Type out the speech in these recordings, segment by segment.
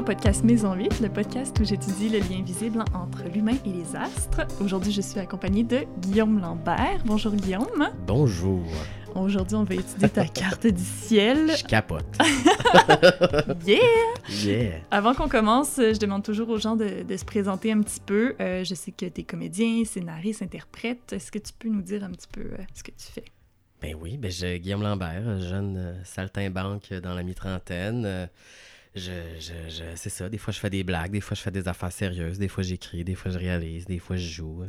au podcast Maison 8, le podcast où j'étudie le lien visible entre l'humain et les astres. Aujourd'hui, je suis accompagnée de Guillaume Lambert. Bonjour Guillaume. Bonjour. Aujourd'hui, on va étudier ta carte du ciel. Je capote. yeah! Yeah. Avant qu'on commence, je demande toujours aux gens de, de se présenter un petit peu. Euh, je sais que tu es comédien, scénariste, interprète. Est-ce que tu peux nous dire un petit peu euh, ce que tu fais? Ben oui, ben je, Guillaume Lambert, jeune euh, saltimbanque dans la mi-trentaine. Euh, je, je, je, c'est ça, des fois je fais des blagues, des fois je fais des affaires sérieuses, des fois j'écris, des fois je réalise, des fois je joue. euh.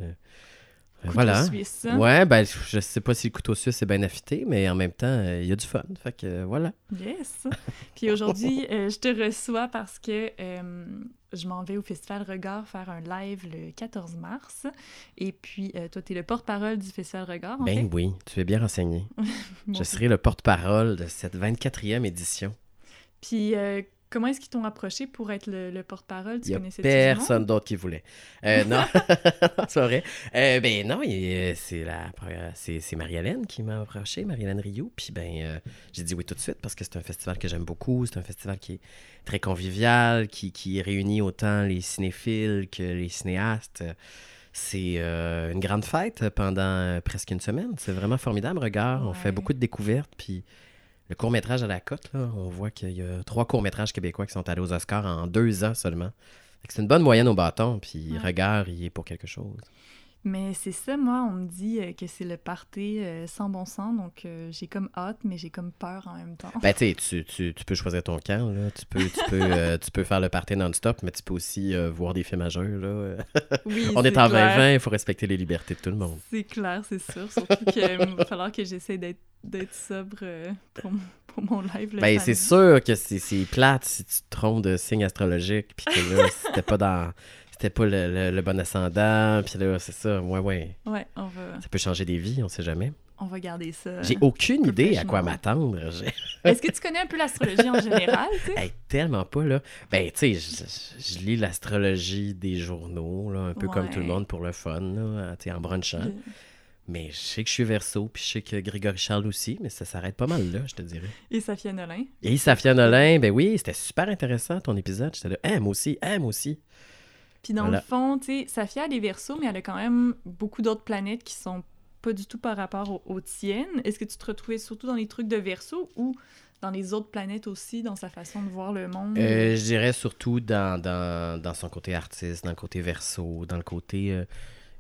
Euh, Couteau voilà. suisse. hein? Ouais, ben je sais pas si le couteau suisse est bien affûté, mais en même temps, euh, il y a du fun. Fait que euh, voilà. Yes! Puis aujourd'hui, euh, je te reçois parce que je m'en vais au Festival Regard faire un live le 14 mars. Et puis, euh, toi, tu es le porte-parole du Festival Regard, en Ben fait? oui, tu es bien renseigné. Bon. Je serai le porte-parole de cette 24e édition. Puis, euh, comment est-ce qu'ils t'ont approché pour être le, le porte-parole? Tu Il a monde? personne d'autre qui voulait. Euh, non, c'est vrai. Euh, ben non, il- c'est la c'est Marie-Hélène qui m'a approché, Marie-Hélène Rio. Puis ben, euh, j'ai dit oui tout de suite parce que c'est un festival que j'aime beaucoup. C'est un festival qui est très convivial, qui, qui réunit autant les cinéphiles que les cinéastes. C'est euh, une grande fête pendant euh, presque une semaine. C'est vraiment formidable. Regarde, on fait beaucoup de découvertes. Puis le court-métrage à la cote, là, on voit qu'il y a trois courts-métrages québécois qui sont allés aux Oscars en deux ans seulement. C'est une bonne moyenne au bâton, puis Ouais. regard, il est pour quelque chose. Mais c'est ça, moi, on me dit euh, que c'est le party euh, sans bon sens. Donc, euh, j'ai comme hâte, mais j'ai comme peur en même temps. Ben, tu sais, tu, tu- peux choisir ton camp, là. Tu peux, tu peux, euh, tu peux faire le party non-stop, mais tu peux aussi euh, voir des films à jeu, là. Oui, On est en clair. 2020, il faut respecter les libertés de tout le monde. C'est clair, c'est sûr. Surtout qu'il va falloir que j'essaie d'être d'être sobre pour, pour mon live. Ben, c'est sûr que c'est c'est plate si tu te trompes de signe astrologique, puis que là, c'était pas dans... C'était pas le, le- le bon ascendant, puis là, c'est ça, ouais, ouais. Ouais, on va, Ça peut changer des vies, on sait jamais. on va garder ça. J'ai aucune idée à quoi m'attendre. Est-ce que tu connais un peu l'astrologie en général, tu sais? Hey, tellement pas, là. Ben, tu sais, je, lis l'astrologie des journaux, là, un peu comme tout le monde pour le fun, là, tu sais, en brunchant. Mais je sais que je suis verso, puis je sais que Grégory Charles aussi, mais ça s'arrête pas mal là, je te dirais. Et Safia Nolin. Et Safia Nolin, ben oui, c'était super intéressant ton épisode. J'étais là, ah, moi aussi, ah, moi aussi. Puis dans Voilà. le fond, tu sais, Safia, elle est verso, mais elle a quand même beaucoup d'autres planètes qui sont pas du tout par rapport aux, aux tiennes. Est-ce que tu te retrouvais surtout dans les trucs de verso ou dans les autres planètes aussi, dans sa façon de voir le monde? Euh, je dirais surtout dans, dans, dans son côté artiste, dans le côté verso, dans le côté. euh,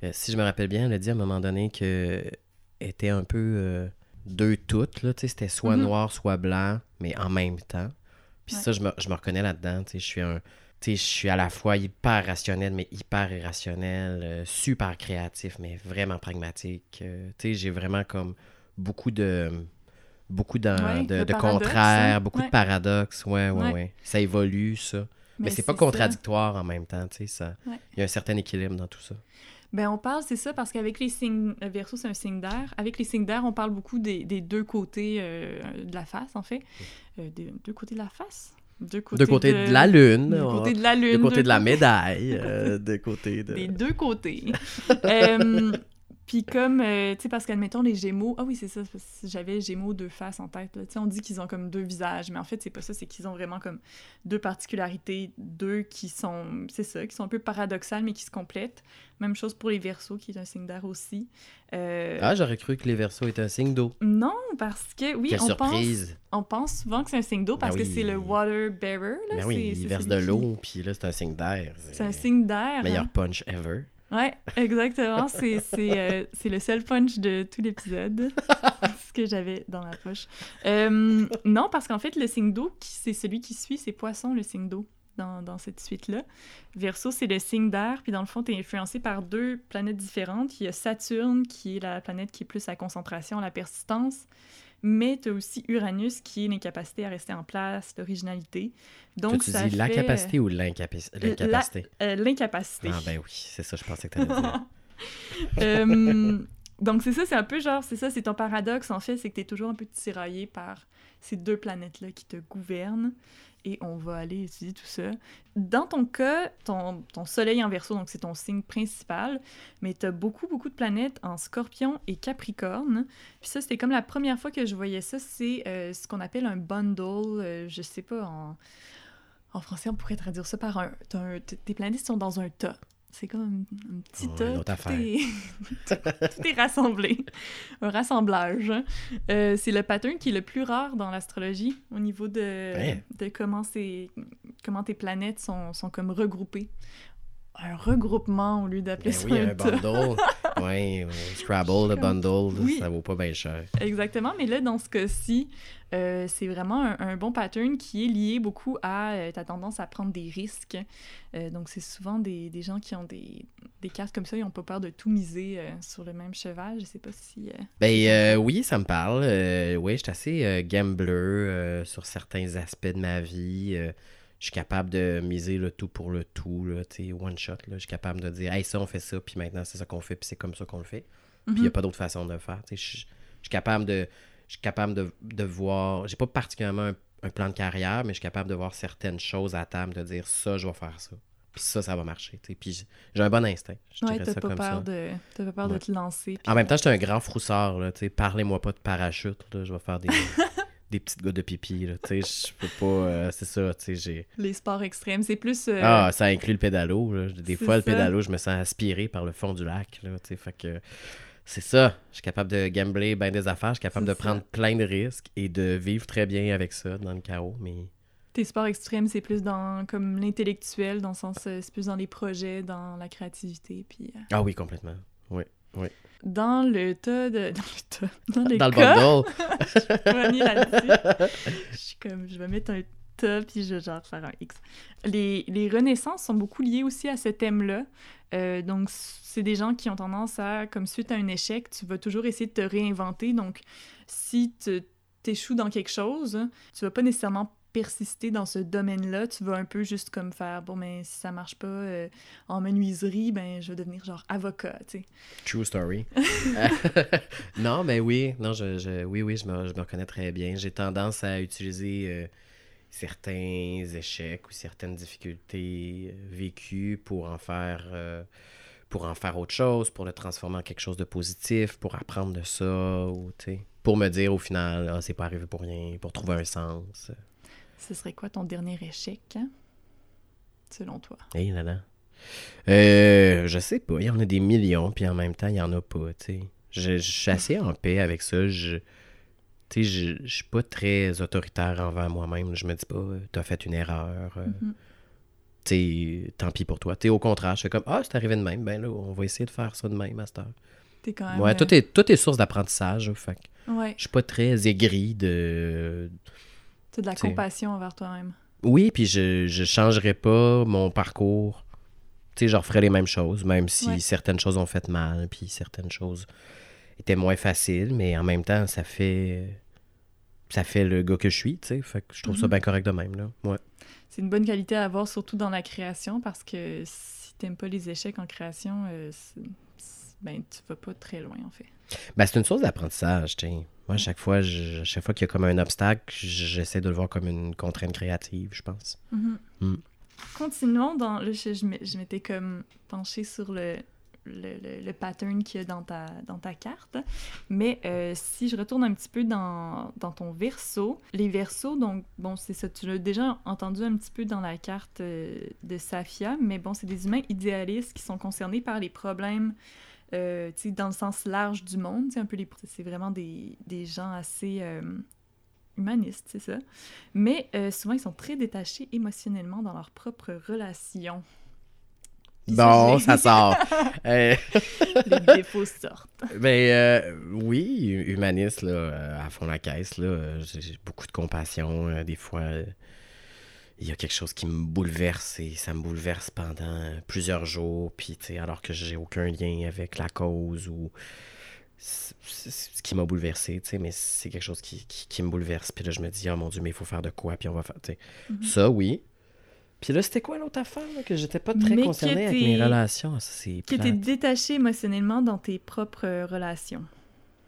euh, si je me rappelle bien, elle a dit à un moment donné que était un peu deux toutes, là, tu sais, c'était soit Mhm. noir, soit blanc, mais en même temps. Puis Ouais. ça, je me, je me reconnais là-dedans, tu sais, je suis un. Je suis à la fois hyper rationnel, mais hyper irrationnel, euh, super créatif, mais vraiment pragmatique. euh, j'ai vraiment comme beaucoup de. Beaucoup de, Ouais, de, le de paradoxe, contraires, hein. beaucoup Ouais. de paradoxes. Ouais, ouais, Ouais. Ça évolue, ça. Mais, c'est pas ça. contradictoire en même temps, tu sais. Il y a un certain équilibre dans tout ça. Ben, on parle, c'est ça, parce qu'avec les signes... Verseau, c'est un signe d'air. Avec les signes d'air, on parle beaucoup des, des deux côtés euh, de la face, en fait. Euh, des deux côtés de la face? Deux côtés, de côté de, la lune, Deux on- côtés de la lune. de côté de la médaille, euh, de côté de... Des deux côtés. Euh, Puis comme, euh, tu sais, parce qu'admettons les Gémeaux, ah oui, c'est ça, parce que j'avais Gémeaux deux faces en tête. Tu sais, on dit qu'ils ont comme deux visages, mais en fait, c'est pas ça, c'est qu'ils ont vraiment comme deux particularités, deux qui sont, c'est ça, qui sont un peu paradoxales, mais qui se complètent. Même chose pour les Verseaux, qui est un signe d'air aussi. Euh, Ah, j'aurais cru que les versos étaient un signe d'eau. Non, parce que, oui, Quelle on pense, on pense souvent que c'est un signe d'eau parce Ben que oui. c'est le water bearer. Là, Ben oui, il verse de qui- l'eau, puis là, c'est un signe d'air. C'est un signe d'air. Meilleur hein. punch ever. Ouais, exactement. Euh, c'est le seul punch de tout l'épisode. Ce que j'avais dans ma poche. Euh, non, parce qu'en fait, le signe d'eau, c'est celui qui suit, c'est poisson, le signe d'eau, dans, dans cette suite-là. Verseau, c'est le signe d'air, puis dans le fond, tu es influencé par deux planètes différentes. Il y a Saturne, qui est la planète qui est plus la concentration, la persistance. Mais tu as aussi Uranus, qui est l'incapacité à rester en place, l'originalité. Donc, tu ça dis la fait, capacité ou la- l'incapacité? euh, l'incapacité. Ah ben oui, c'est ça, je pensais que tu allais dire. Euh, donc c'est ça, c'est un peu genre, c'est ça, c'est ton paradoxe en fait, c'est que tu es toujours un peu tiraillé par ces deux planètes-là qui te gouvernent. Et on va aller étudier tout ça. Dans ton cas, ton, soleil en verso, donc c'est ton signe principal, mais tu as beaucoup, beaucoup de planètes en scorpion et capricorne. Puis ça, c'était comme la première fois que je voyais ça, c'est euh, ce qu'on appelle un bundle, euh, je sais pas, en, En français, on pourrait traduire ça par un. tes planètes sont dans un tas. C'est comme un, petit Ouais, tas. une autre tout est- tout est rassemblé. Un rassemblage. hein. Euh, c'est le pattern qui est le plus rare dans l'astrologie au niveau de, Ouais. de comment, c'est- comment tes planètes sont, sont comme regroupées. Un regroupement au lieu d'appeler Ben ça oui, un un. oui, Scrabble, le bundle, Oui. ça vaut pas bien cher. Exactement, mais là, dans ce cas-ci, euh, c'est vraiment un, un bon pattern qui est lié beaucoup à euh, ta tendance à prendre des risques. Euh, donc, c'est souvent des, des gens qui ont des, des cartes comme ça, ils n'ont pas peur de tout miser sur le même cheval. Je sais pas si... Ben oui, ça me parle. Oui, je suis assez gambler sur certains aspects de ma vie. Je suis capable de miser le tout pour le tout, là, one shot. Là. Je suis capable de dire, hey, ça, on fait ça, puis maintenant, c'est ça qu'on fait, puis c'est comme ça qu'on le fait. Puis il n'y a mhm. pas d'autre façon de le faire. Je je suis capable de. Je suis capable de, de voir. J'ai pas particulièrement un, un plan de carrière, mais je suis capable de voir certaines choses à table, de dire ça, je vais faire ça. Puis ça, ça va marcher. Puis j'ai- un bon instinct. Je Ouais, t'as ça pas comme peur, ça. de, pas peur de te lancer. En même temps, j'étais un grand froussard, parlez-moi pas de parachute, là, je vais faire des, des petites gouttes de pipi, là, tu sais, je peux pas, euh, c'est ça, tu sais, j'ai... Les sports extrêmes, c'est plus... euh, Ah, ça inclut le pédalo, là. des fois, le pédalo, je me sens aspiré par le fond du lac, là, tu sais, fait que... C'est ça, je suis capable de gambler bien des affaires, je suis capable de prendre plein de risques et de vivre très bien avec ça dans le chaos, mais... Tes sports extrêmes, c'est plus dans comme l'intellectuel, dans le sens... euh, c'est plus dans les projets, dans la créativité, puis... Ah oui, complètement. Oui. Dans le tas de... Dans le tas... Dans le Dans le cas... bundle, là-dessus. je suis comme, je vais mettre un tas, puis je vais genre faire un X. Les, les renaissances sont beaucoup liées aussi à ce thème-là. Euh, donc, c'est des gens qui ont tendance à, comme suite à un échec, tu vas toujours essayer de te réinventer. Donc, si tu échoues dans quelque chose, tu vas pas nécessairement persister dans ce domaine-là, tu vas un peu juste comme faire bon mais si ça marche pas euh, en menuiserie, ben je vais devenir genre avocat, tu sais. True story. Non, mais oui, non, je, je- oui, oui, je me, je me reconnais très bien. J'ai tendance à utiliser euh, certains échecs ou certaines difficultés euh, vécues pour en faire euh, pour en faire autre chose, pour le transformer en quelque chose de positif, pour apprendre de ça, ou tu sais, pour me dire au final, ah, c'est pas arrivé pour rien, pour trouver un sens. Ce serait quoi ton dernier échec, hein, selon toi? Hé là là. Euh, je sais pas, il y en a des millions, puis en même temps, il y en a pas, tu sais. Je, je suis assez en paix avec ça. Je, tu sais, je, je suis pas très autoritaire envers moi-même. Je me dis pas, euh, t'as fait une erreur. euh, Mhm. Tu sais, tant pis pour toi. Tu au contraire, je fais comme, ah, c'est arrivé de même. Ben là, on va essayer de faire ça de même, master. T'es quand même... Ouais, euh, tout est, tout est source d'apprentissage. Fait Ouais, je suis pas très aigri de, t'as de la T'sais. compassion envers toi-même. Oui, puis je je changerai pas mon parcours. Tu sais, je referais les mêmes choses, même si Ouais. certaines choses ont fait mal, puis certaines choses étaient moins faciles, mais en même temps, ça fait ça fait le gars que je suis, tu sais. Fait que je trouve ça Mhm. bien correct de même, là. Ouais. C'est une bonne qualité à avoir, surtout dans la création, parce que si t'aimes pas les échecs en création, euh, c'est- c'est- ben, tu vas pas très loin, en fait. Ben, c'est une source d'apprentissage, tu sais. Moi, chaque fois, je- chaque fois qu'il y a comme un obstacle, j'essaie de le voir comme une contrainte créative, je pense. Mm. Continuons dans... Là, je, je m'étais comme penchée sur le, le, le- le pattern qu'il y a dans ta, dans ta carte. Mais euh, si je retourne un petit peu dans, dans ton verso, les versos, donc, bon, c'est ça, tu l'as déjà entendu un petit peu dans la carte euh, de Safia, mais bon, c'est des humains idéalistes qui sont concernés par les problèmes, euh, dans le sens large du monde, un peu les... C'est vraiment des, des gens assez... euh, humanistes, c'est ça. Mais euh, souvent, ils sont très détachés émotionnellement dans leurs propres relations. Bon, ça sort. Euh, Les défauts sortent. Ben euh, oui, hu- humaniste, là, euh, à fond la caisse, là, euh, j'ai j'ai beaucoup de compassion. euh, des fois, euh, il y a quelque chose qui me bouleverse et ça me bouleverse pendant plusieurs jours, puis alors que j'ai aucun lien avec la cause ou ce qui m'a bouleversé, tu sais, mais c'est quelque chose qui, qui, qui me bouleverse. Puis là, je me dis, oh mon Dieu, mais il faut faire de quoi, puis on va faire, tu sais. Mhm. Ça, oui. Puis là, c'était quoi l'autre affaire, là, que j'étais pas très Mais que concerné avec mes relations? Ah, ça, c'est plate. détaché émotionnellement dans tes propres euh, relations.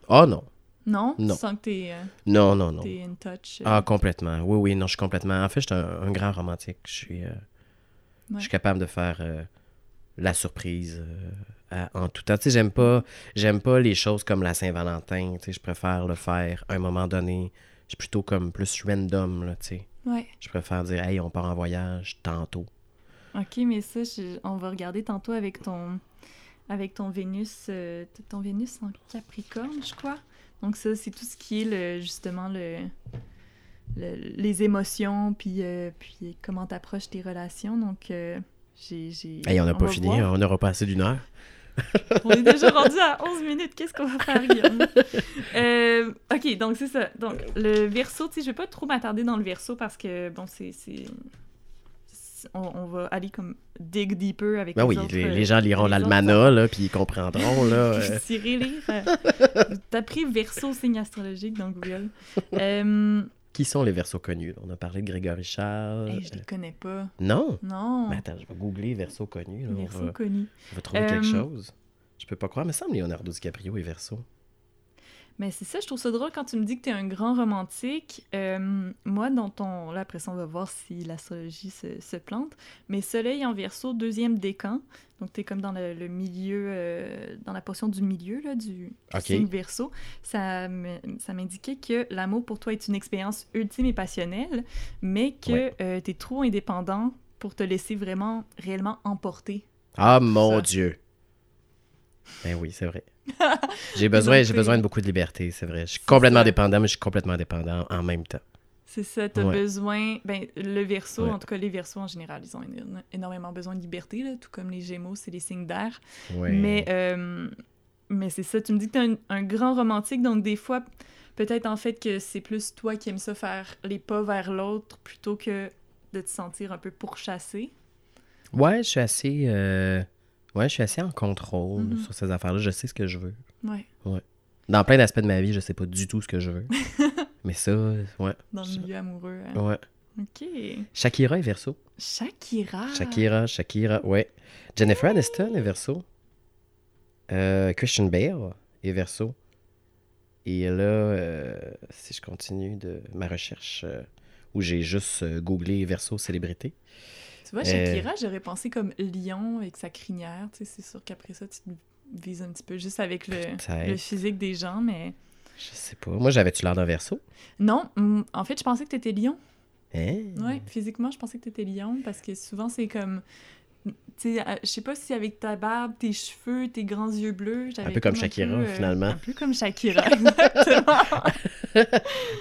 Oh non. Non? Non. Tu sens que t'es euh, Non, non, non. t'es in touch. euh, Ah, complètement. Oui, oui, non, je suis complètement. En fait, je suis un, un grand romantique. Je suis, euh, je suis capable de faire la surprise à- en tout temps. Tu sais, j'aime pas, j'aime pas les choses comme la Saint-Valentin. Tu sais, je préfère le faire à un moment donné. Je suis plutôt comme plus random, là, tu sais. Ouais. Je préfère dire, hey, on part en voyage tantôt. Ok, mais ça, je- on va regarder tantôt avec ton, avec ton Vénus, euh, ton Vénus en Capricorne, je crois. Donc ça, c'est tout ce qui est le, justement le, le- les émotions, puis, euh, puis comment t'approches tes relations. Donc euh, j'ai, j'ai. Hey, on n'a pas fini, voir. on n'aura pas assez d'une heure. On est déjà rendu à 11 minutes. Qu'est-ce qu'on va faire, Guillaume? Euh, ok, donc c'est ça. Donc, le verso, tu sais, je vais pas trop m'attarder dans le verso parce que, bon, c'est. On, on va aller comme dig deeper avec Ben les oui, autres, les, euh, les gens liront l'almanach, puis ils comprendront, là. euh. Lire. euh, T'as pris verso signe astrologique dans Google. Euh, Qui sont les versos connus? On a parlé de Grégory Charles. hey, je les connais pas. Non? Non. Ben attends, je vais googler versos connus. là, on, verso va, connu. on va trouver quelque chose. Je peux pas croire, mais ça me semble Leonardo DiCaprio est verso. Mais c'est ça, je trouve ça drôle quand tu me dis que tu es un grand romantique. Euh, moi, dans ton. Là, après ça, on va voir si l'astrologie se, se plante. Mais Soleil en verso, deuxième décan. Donc, tu es comme dans le, le milieu, euh, dans la portion du milieu là, du, signe verso. Ça m'indiquait que l'amour pour toi est une expérience ultime et passionnelle, mais que Ouais. tu es trop indépendant pour te laisser vraiment, réellement emporter. Ah mon ça. Dieu! Ben oui, c'est vrai. J'ai besoin, j'ai besoin de beaucoup de liberté, c'est vrai. Je suis complètement ça. dépendant, mais je suis complètement dépendant en même temps. C'est ça, t'as Ouais. besoin. Ben, le verso, Ouais. en tout cas, les versos en général, ils ont éno- énormément besoin de liberté, là, tout comme les gémeaux, c'est les signes d'air. Ouais. Mais, euh, mais c'est ça, tu me dis que t'es un, un grand romantique, donc des fois, peut-être en fait que c'est plus toi qui aimes ça faire les pas vers l'autre plutôt que de te sentir un peu pourchassé. Ouais, je suis assez. euh, Ouais, je suis assez en contrôle Mhm. sur ces affaires-là. Je sais ce que je veux. Ouais, Dans plein d'aspects de ma vie, je sais pas du tout ce que je veux. mais ça, ouais. dans le milieu amoureux. hein. Ouais. Ok. Shakira est verso. Shakira. Shakira, Shakira, ouais. Jennifer Aniston est verso. Euh, Christian Bale est verso. Et là, euh, si je continue de ma recherche, euh, où j'ai juste euh, googlé verso célébrité. Tu vois, Euh, Shakira, j'aurais pensé comme lion avec sa crinière. Tu sais, c'est sûr qu'après ça, tu te vises un petit peu juste avec le, physique des gens, mais... Je sais pas. Moi, j'avais-tu l'air d'un verso? Non, en fait, je pensais que t'étais lion. Hein? Ouais, physiquement, je pensais que t'étais lion parce que souvent, c'est comme... Euh, je sais pas si avec ta barbe, tes cheveux, tes grands yeux bleus... j'avais peu comme un Shakira, peu, euh, finalement. Un peu comme Shakira, exactement.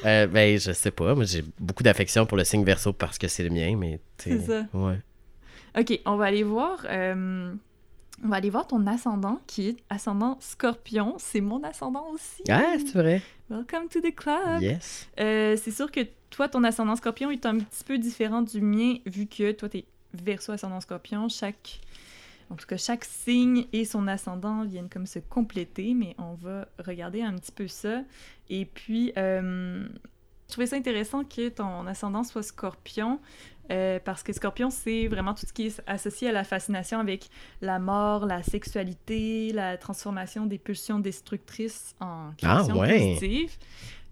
Euh, ben, je sais pas. Moi, j'ai beaucoup d'affection pour le signe verso parce que c'est le mien, mais. C'est ça. Ouais. OK, on va aller voir... euh, On va aller voir ton ascendant, qui est ascendant scorpion. C'est mon ascendant aussi. Ah, c'est vrai? Welcome to the club. Yes. Euh, c'est sûr que toi, ton ascendant scorpion est un petit peu différent du mien, vu que toi, t'es verso ascendant scorpion. Chaque, en tout cas, chaque signe et son ascendant viennent comme se compléter, mais on va regarder un petit peu ça. Et puis, euh, je trouvais ça intéressant que ton ascendant soit scorpion, euh, parce que scorpion, c'est vraiment tout ce qui est associé à la fascination avec la mort, la sexualité, la transformation des pulsions destructrices en Ah, création ouais. positive.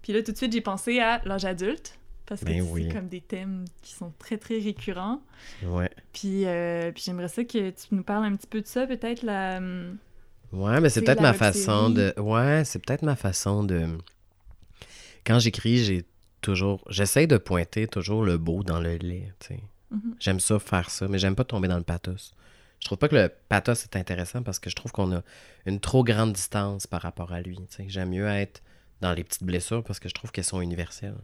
Puis là, tout de suite, j'ai pensé à l'âge adulte, parce que Ben c'est comme des thèmes qui sont très, très récurrents. Ouais. Puis, euh, puis j'aimerais ça que tu nous parles un petit peu de ça, peut-être la... hum, Ouais, mais c'est peut-être ma façon de. Ouais, c'est peut-être ma façon de. Quand j'écris, j'ai toujours. J'essaie de pointer toujours le beau dans le lait, tu sais. mhm. J'aime ça, faire ça, mais j'aime pas tomber dans le pathos. Je trouve pas que le pathos est intéressant parce que je trouve qu'on a une trop grande distance par rapport à lui. J'aime mieux être dans les petites blessures parce que je trouve qu'elles sont universelles.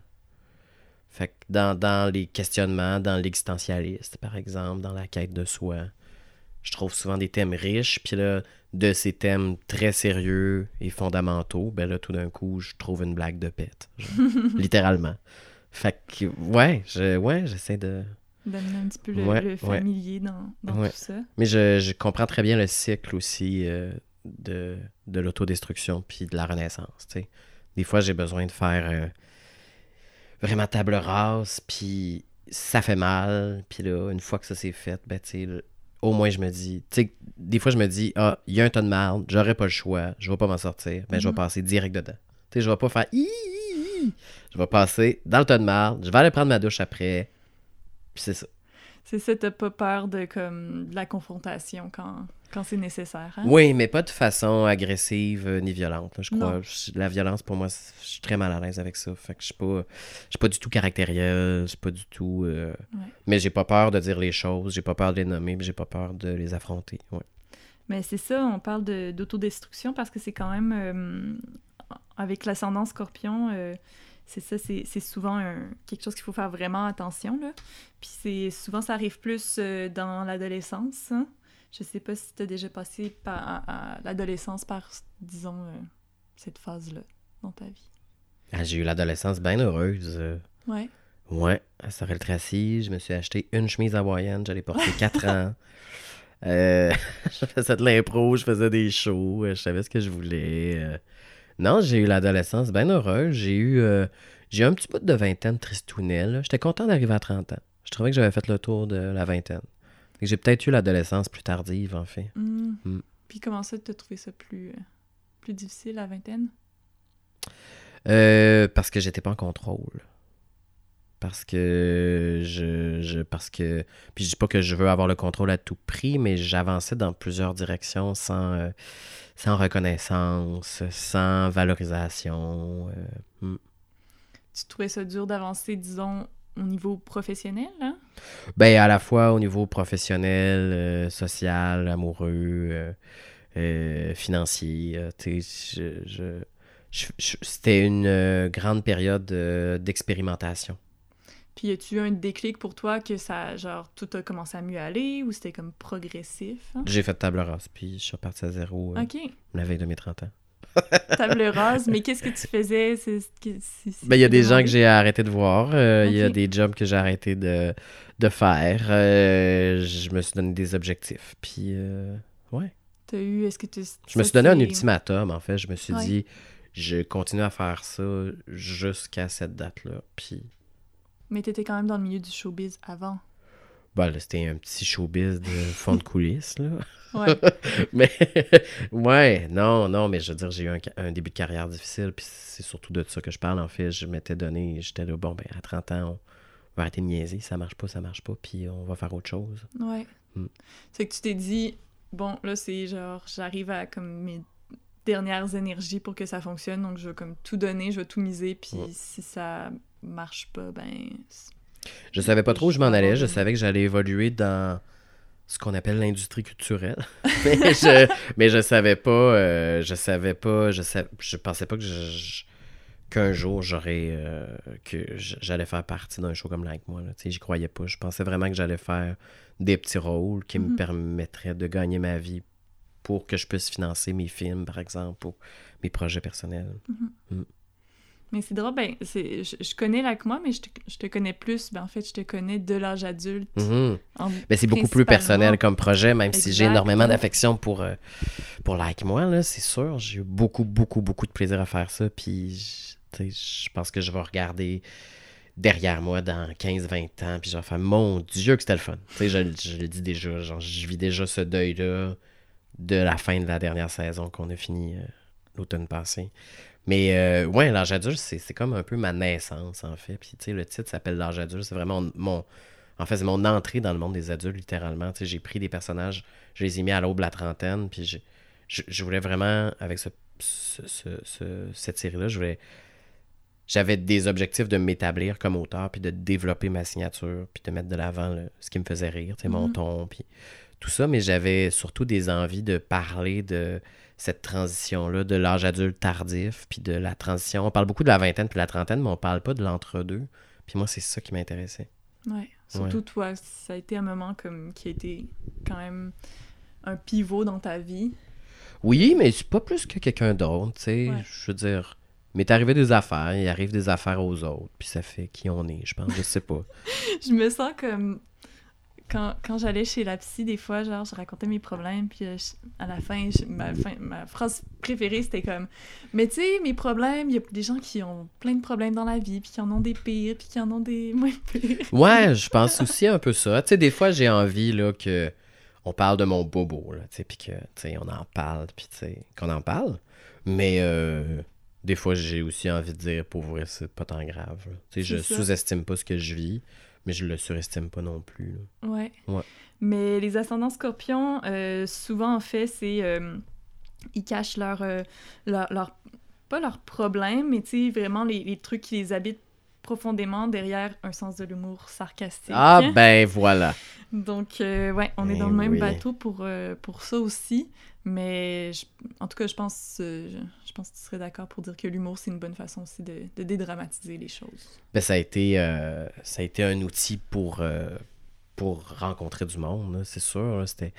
Fait que dans, dans les questionnements, dans l'existentialiste, par exemple, dans la quête de soi, je trouve souvent des thèmes riches, puis là, de ces thèmes très sérieux et fondamentaux, ben là, tout d'un coup, je trouve une blague de pète. littéralement. Fait que, ouais, je, ouais, j'essaie de... D'amener un petit peu le, Ouais, le ouais. familier dans, dans Ouais. tout ça. Mais je, je comprends très bien le cycle aussi euh, de, de l'autodestruction puis de la renaissance. tu sais. Des fois, j'ai besoin de faire euh, vraiment table rase, puis ça fait mal. Puis là, une fois que ça c'est fait, ben, tu au moins je me dis, tu sais, des fois je me dis, ah, il y a un tas de merde, j'aurais pas le choix, je vais pas m'en sortir, ben, je vais Mhm. passer direct dedans. Tu sais, je vais pas faire, Hi, hi, hi. je vais passer dans le tas de merde, je vais aller prendre ma douche après, puis c'est ça. C'est ça, t'as pas peur de, comme, de la confrontation quand, quand c'est nécessaire. Hein? Oui, mais pas de façon agressive euh, ni violente. là, je crois. Je- la violence, pour moi, je suis très mal à l'aise avec ça. Fait que je suis pas, je suis pas du tout caractériel. Je suis pas du tout. euh, Ouais. Mais j'ai pas peur de dire les choses. J'ai pas peur de les nommer. J'ai pas peur de les affronter. Ouais. Mais c'est ça, on parle de- d'autodestruction parce que c'est quand même. euh, avec l'ascendant scorpion, c'est ça, c'est souvent un- quelque chose qu'il faut faire vraiment attention. Là. Puis c'est souvent, ça arrive plus euh, dans l'adolescence. hein. Je sais pas si tu as déjà passé par, à, à l'adolescence par, disons, euh, cette phase-là dans ta vie. Ah, j'ai eu l'adolescence bien heureuse. euh. Ouais. Ouais, à Sorel-Tracy, je me suis acheté une chemise hawaïenne. J'allais porter 4 ans. Euh, je faisais de l'impro, je faisais des shows, je savais ce que je voulais. Non, j'ai eu l'adolescence bien heureuse. J'ai eu, euh, j'ai un petit bout de vingtaine tristounelle. J'étais content d'arriver à 30 ans. Je trouvais que j'avais fait le tour de la vingtaine. J'ai peut-être eu l'adolescence plus tardive, en fait. Hmm. Mm. Puis comment ça, tu as trouvé ça plus, euh, plus difficile à la vingtaine? Euh, parce que j'étais pas en contrôle. Parce que je, je parce que puis je dis pas que je veux avoir le contrôle à tout prix, mais j'avançais dans plusieurs directions sans euh, sans reconnaissance, sans valorisation. euh, hmm. Tu trouvais ça dur d'avancer, disons, au niveau professionnel, hein? Ben à la fois au niveau professionnel, euh, social, amoureux, financier. tu sais, je, je- je- je- c'était une grande période d'expérimentation. Puis, as-tu eu un déclic pour toi que ça, genre, tout a commencé à mieux aller ou c'était comme progressif? hein? J'ai fait table rase, puis je suis reparti à zéro euh, Ok, la veille de mes 30 ans. table rase, mais qu'est-ce que tu faisais? C'est- Ben, il y a des gens que j'ai arrêté de voir, euh, il y a des jobs que j'ai arrêté de, de faire. euh, je me suis donné des objectifs, puis euh, ouais. T'as eu, est-ce que tu... Je me suis donné un ultimatum, en fait. Je me suis Ouais. dit, je continue à faire ça jusqu'à cette date-là. Puis, Mais t'étais quand même dans le milieu du showbiz avant. ben, là, c'était un petit showbiz de fond de coulisses, là. Ouais, mais, ouais, non, non, mais je veux dire, j'ai eu un, un début de carrière difficile, puis c'est surtout de ça que je parle, en fait. Je m'étais donné, j'étais là, bon, ben, à 30 ans, on va arrêter de niaiser, ça marche pas, ça marche pas, puis on va faire autre chose. ouais. Mm. C'est que tu t'es dit, bon, là, c'est genre, j'arrive à comme mes dernières énergies pour que ça fonctionne, donc je vais comme tout donner, je vais tout miser, puis si ça marche pas, ben... Je savais pas trop où je m'en allais, je savais que j'allais évoluer dans ce qu'on appelle l'industrie culturelle. mais, je, mais je savais pas, euh, je savais pas, je, pensais pas que je- qu'un jour j'aurais euh, que j'allais faire partie d'un show comme Like Moi. là. Tu sais, J'y croyais pas. Je pensais vraiment que j'allais faire des petits rôles qui me Mhm. permettraient de gagner ma vie pour que je puisse financer mes films, par exemple, ou mes projets personnels. Mais c'est drôle, ben, c'est, je, je connais Moi, mais je te, je te connais plus, ben en fait, je te connais de l'âge adulte. Mhm. en- Mais c'est beaucoup plus personnel comme projet, même si j'ai énormément d'affection pour, euh, pour Like Moi, là, c'est sûr. J'ai eu beaucoup, beaucoup, beaucoup de plaisir à faire ça. Puis, je- pense que je vais regarder derrière moi dans 15-20 ans, puis je vais faire Mon Dieu, que c'était le fun. Tu sais, je, je le dis déjà, genre, je vis déjà ce deuil-là de la fin de la dernière saison qu'on a fini euh, l'automne passé. Mais euh, ouais, l'âge adulte, c'est c'est comme un peu ma naissance, en fait. Puis, tu sais, le titre s'appelle L'âge adulte. C'est vraiment mon, en fait, c'est mon entrée dans le monde des adultes, littéralement. Tu sais, j'ai pris des personnages, je les ai mis à l'aube la trentaine, puis j'ai- je, je voulais vraiment, avec ce, ce- ce- ce- cette série-là, je voulais... J'avais des objectifs de m'établir comme auteur, puis de développer ma signature, puis de mettre de l'avant ce qui me faisait rire, tu sais, mon Mhm. ton, puis tout ça, mais j'avais surtout des envies de parler de cette transition-là, de l'âge adulte tardif, puis de la transition. On parle beaucoup de la vingtaine puis de la trentaine, mais on parle pas de l'entre-deux. Puis moi, c'est ça qui m'intéressait. Ouais. Surtout toi, ça a été un moment comme qui a été quand même un pivot dans ta vie. Oui, mais c'est pas plus que quelqu'un d'autre, tu sais. Ouais. Je veux dire, il m'est arrivé des affaires, il arrive des affaires aux autres, puis ça fait qui on est, je pense, je sais pas. je me sens comme quand, quand j'allais chez la psy des fois genre je racontais mes problèmes puis euh, je- à la fin, je- ma, fin- ma phrase préférée c'était comme mais tu sais mes problèmes il y a des gens qui ont plein de problèmes dans la vie puis qui en ont des pires puis qui en ont des moins pires Ouais, je pense aussi un peu ça. Tu sais, des fois, j'ai envie, là, que on parle de mon bobo, là, tu sais, puis que, tu sais, on en parle, puis tu sais, qu'on en parle. Mais euh, des fois, j'ai aussi envie de dire, pour vrai, c'est pas tant grave. Tu sais, je sous-estime pas ce que je vis, mais je le surestime pas non plus. là. Ouais. Ouais. Mais les ascendants scorpions, euh, souvent, en fait, c'est. euh, ils cachent leur, euh, leur, leur- Pas leurs problèmes, mais tu sais, vraiment les, les trucs qui les habitent profondément derrière un sens de l'humour sarcastique. Ah ben voilà. Donc, euh, ouais, on est Eh dans le même oui. bateau pour, euh, pour ça aussi. Mais je- en tout cas, je pense, euh, je, je pense que tu serais d'accord pour dire que l'humour, c'est une bonne façon aussi de, de dédramatiser les choses. Ben, ça, a été, ça a été un outil pour, pour rencontrer du monde, là, c'est sûr. là. C'était,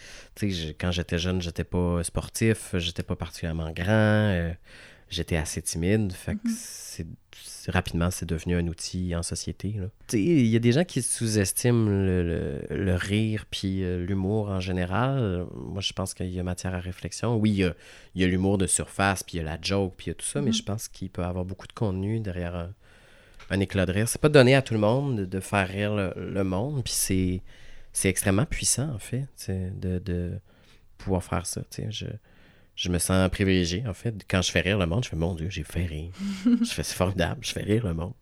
quand j'étais jeune, j'étais pas sportif, j'étais pas particulièrement grand, j'étais assez timide. Fait que Mhm. rapidement, c'est devenu un outil en société. il y a des gens qui sous-estiment le, le- le rire puis euh, l'humour en général. Moi, je pense qu'il y a matière à réflexion. Oui, il y a, l'humour de surface, puis il y a la joke, puis il y a tout ça, mais Mhm. je pense qu'il peut y avoir beaucoup de contenu derrière un, un éclat de rire. C'est pas donné à tout le monde de, de faire rire le, le monde, puis c'est, c'est extrêmement puissant, en fait, de, de pouvoir faire ça. Je, je me sens privilégié, en fait. Quand je fais rire le monde, je fais, mon Dieu, j'ai fait rire. je fais, c'est formidable, je fais rire le monde.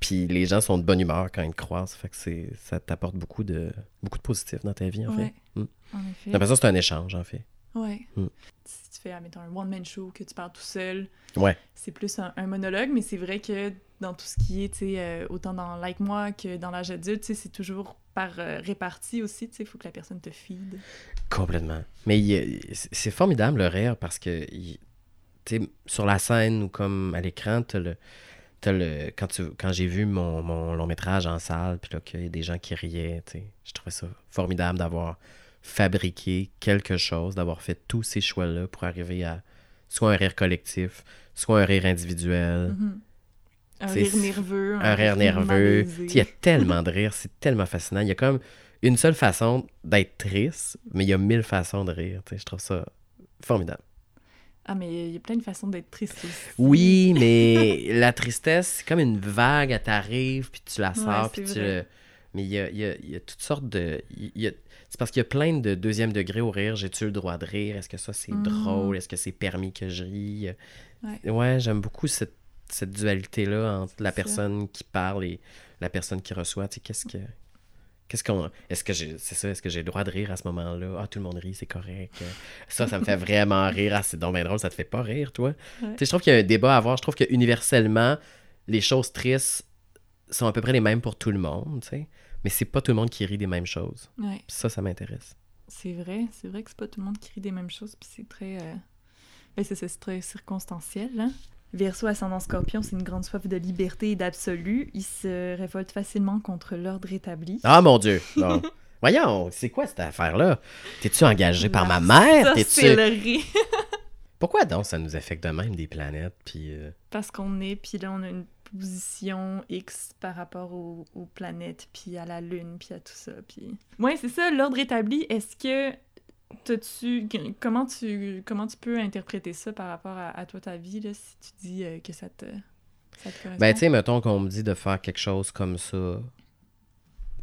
Puis les gens sont de bonne humeur quand ils te croisent, fait que c'est, ça t'apporte beaucoup de, beaucoup de positif dans ta vie, en fait. ouais, Mm. en effet. J'ai l'impression que c'est un échange, en fait. Ouais. Mm. Tu fais, un one-man show, que tu parles tout seul, Ouais. c'est plus un, un monologue, mais c'est vrai que dans tout ce qui est, tu sais, euh, autant dans Like Moi que dans l'âge adulte, tu sais, c'est toujours par euh, répartie aussi, tu sais, il faut que la personne te feed. Complètement. Mais c'est formidable le rire parce que tu sais, sur la scène ou comme à l'écran, t'as le, le, quand, tu, quand j'ai vu mon, mon long métrage en salle, puis là, qu'il y a des gens qui riaient, tu sais, je trouvais ça formidable d'avoir fabriqué quelque chose, d'avoir fait tous ces choix-là pour arriver à soit un rire collectif, soit un rire individuel. Mhm. Un rire nerveux. un rire nerveux. Il y a tellement de rire, c'est tellement fascinant. Il y a comme une seule façon d'être triste, mais il y a mille façons de rire. Je trouve ça formidable. Ah, mais il y a plein de façons d'être triste aussi. Oui, mais la tristesse, c'est comme une vague, elle t'arrive, puis tu la Ouais, sors, puis tu. Mais il y a, y a- y a toutes sortes de... il y a- C'est parce qu'il y a plein de deuxième degré au rire. J'ai-tu le droit de rire? Est-ce que ça, c'est Mm. drôle? Est-ce que c'est permis que je rie? Ouais. Ouais, j'aime beaucoup cette, cette dualité-là entre la Ça. personne qui parle et la personne qui reçoit. Tu sais, qu'est-ce que... Qu'est-ce qu'on... Est-ce que j'ai... C'est ça, est-ce que j'ai le droit de rire à ce moment-là? Ah, tout le monde rit, c'est correct. Ça, ça me fait vraiment rire. Ah, c'est donc bien drôle, ça te fait pas rire, toi? Ouais. Tu sais, je trouve qu'il y a un débat à avoir. Je trouve que universellement, les choses tristes sont à peu près les mêmes pour tout le monde, tu sais. Mais c'est pas tout le monde qui rit des mêmes choses. Ouais, ça, ça m'intéresse. c'est vrai. C'est vrai que c'est pas tout le monde qui rit des mêmes choses, puis c'est très... euh, Ben, c'est très circonstanciel, hein. Verseau ascendant scorpion, c'est une grande soif de liberté et d'absolu. Il se révolte facilement contre l'ordre établi. Ah, mon Dieu! Voyons, c'est quoi cette affaire-là? T'es-tu engagé par ma mère? T'es-tu... Pourquoi donc ça nous affecte de même des planètes? Puis... euh, Parce qu'on est, puis là, on a une position X par rapport aux, aux planètes, puis à la Lune, puis à tout ça. Puis... Ouais, c'est ça, l'ordre établi. Est-ce que t'as-tu... Comment tu, comment tu peux interpréter ça par rapport à, à toi, ta vie, là, si tu dis euh, que ça te, ça te correspond? Ben, tu sais, mettons qu'on me dit de faire quelque chose comme ça.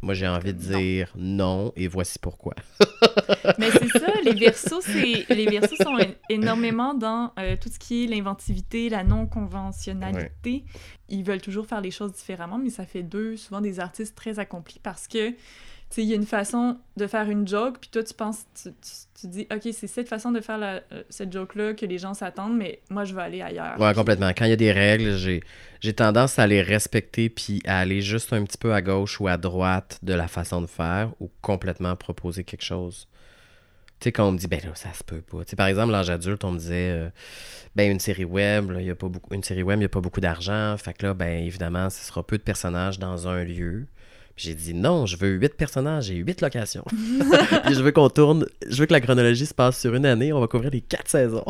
Moi, j'ai envie de dire non, et voici pourquoi. Mais c'est ça, les versos, c'est les versos sont énormément dans euh, tout ce qui est l'inventivité, la non-conventionnalité. Ils veulent toujours faire les choses différemment, mais ça fait d'eux souvent des artistes très accomplis parce que sais, il y a une façon de faire une joke, puis toi, tu penses, tu, tu- tu dis, OK, c'est cette façon de faire euh, cette joke-là que les gens s'attendent, mais moi, je vais aller ailleurs. Ouais, complètement. Quand il y a des règles, j'ai, tendance à les respecter puis à aller juste un petit peu à gauche ou à droite de la façon de faire ou complètement proposer quelque chose. Tu sais, quand on me dit, ben là, ça se peut pas. Par exemple, l'âge adulte, on me disait, euh, ben une série web, il y a pas beaucoup, une série web, n'y a pas beaucoup d'argent. Fait que là, ben évidemment, ce sera peu de personnages dans un lieu. J'ai dit, non, je veux huit personnages et huit locations. puis je veux qu'on tourne, je veux que la chronologie se passe sur une année, on va couvrir les quatre saisons.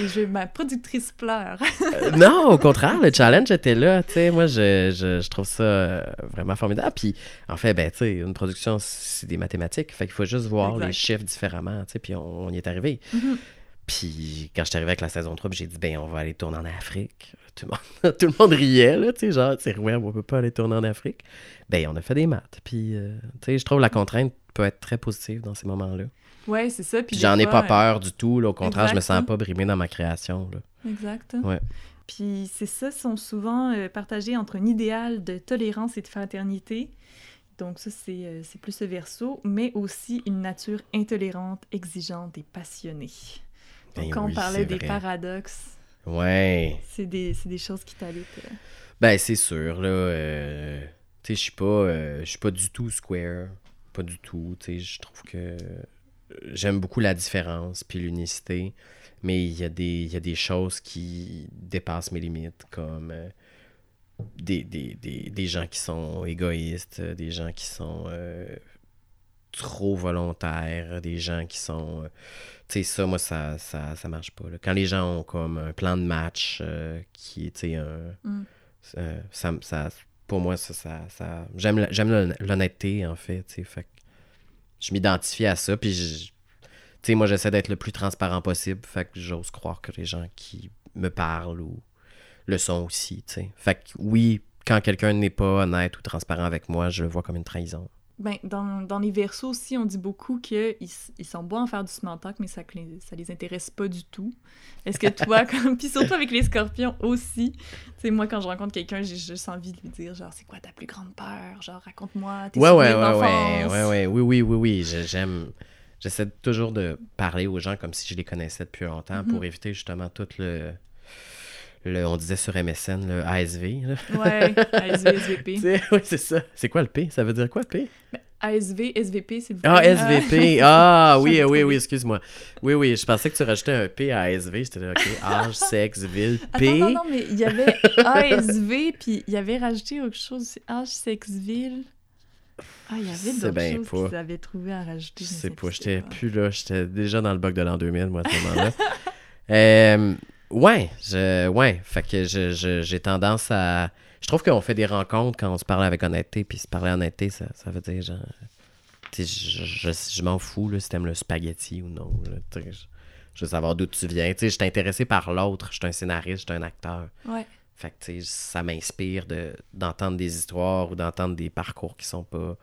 Et je, ma productrice pleure. Euh, non, au contraire, le challenge était là. Tu sais, moi, je, je, je trouve ça euh, vraiment formidable. Puis, en fait, ben, tu sais, une production, c'est des mathématiques. Fait qu'il faut juste voir Exact. les chiffres différemment. Tu sais, puis on, on y est arrivé. Mhm. Puis, quand je suis arrivé avec la saison 3, puis j'ai dit, ben, on va aller tourner en Afrique. Tout le monde, tout le monde riait, là. Tu sais, genre, c'est ouais, on peut pas aller tourner en Afrique. Ben, on a fait des maths. Puis, euh, tu sais, je trouve la contrainte peut être très positive dans ces moments-là. Ouais, c'est ça. Puis j'en ai pas peur du tout. Là, au contraire, je me Exact, sens hein. pas brimé dans ma création. Là. Exact. Ouais. Puis c'est ça, sont souvent euh, partagés entre un idéal de tolérance et de fraternité, Donc ça, c'est euh, plus le verso, mais aussi une nature intolérante, exigeante et passionnée. Donc Ben quand on oui, parlait des vrai. paradoxes, Ouais. c'est des, c'est des choses qui t'habitent. Ben, c'est sûr, là. euh, tu sais, je suis pas, euh, je suis pas du tout square. Pas du tout. Tu sais, je trouve que euh, j'aime beaucoup la différence puis l'unicité. Mais il y, a des- y a des choses qui dépassent mes limites, comme euh, des, des, des, des gens qui sont égoïstes, des gens qui sont trop volontaires, des gens qui sont. Tu sais, ça, moi, ça, ça, ça marche pas. là. Quand les gens ont comme un plan de match euh, qui est, un. Mm. euh, ça, ça, pour moi, ça, ça, ça- j'aime, j'aime l'hon- l'honnêteté, en fait, tu sais, fait que je m'identifie à ça, puis je- tu sais, moi, j'essaie d'être le plus transparent possible, fait que j'ose croire que les gens qui me parlent ou le sont aussi, tu sais. Fait que oui, quand quelqu'un n'est pas honnête ou transparent avec moi, je le vois comme une trahison. Ben, dans, dans les versos aussi, on dit beaucoup qu'ils ils sont bons à faire du talk, mais ça, ça les intéresse pas du tout. Est-ce que toi, comme... puis surtout avec les scorpions aussi, tu sais, moi, quand je rencontre quelqu'un, j'ai juste envie de lui dire, genre, c'est quoi ta plus grande peur? Genre, raconte-moi tes Ouais, ouais, ouais, ouais, ouais, ouais, oui, oui, oui, oui, j'aime... J'essaie toujours de parler aux gens comme si je les connaissais depuis longtemps Mhm. pour éviter justement tout le... le on disait sur MSN, le ASV, là. Ouais, ASV, SVP. Oui, c'est ça. C'est quoi le P? Ça veut dire quoi, P? ASV, SVP, s'il vous Ah, plaît. SVP. Ah, oui, oui, oui, excuse-moi. Oui, oui, je pensais que tu rajoutais un P à ASV. J'étais là, OK, âge, sexe, ville, P. Attends, non, non, mais il y avait ASV, puis il y avait rajouté autre chose, H, sexe, ville. Ah, il y avait d'autres choses qu'ils avaient trouvé à rajouter. Je sais pas, j'étais plus là. J'étais déjà dans le bug de l'an 2000, moi, à ce moment-là. Euh, ouais, je, ouais, fait que je- je- j'ai tendance à... Je trouve qu'on fait des rencontres quand on se parle avec honnêteté, puis se parler honnêteté, ça, ça veut dire, genre... Je, je, je m'en fous, là, si t'aimes le spaghetti ou non. là, tu sais, je, je veux savoir d'où tu viens. Tu sais, je suis intéressé par l'autre. Je suis un scénariste, je suis un acteur. Ouais. Fait que, tu sais, ça m'inspire de, d'entendre des histoires ou d'entendre des parcours qui sont pas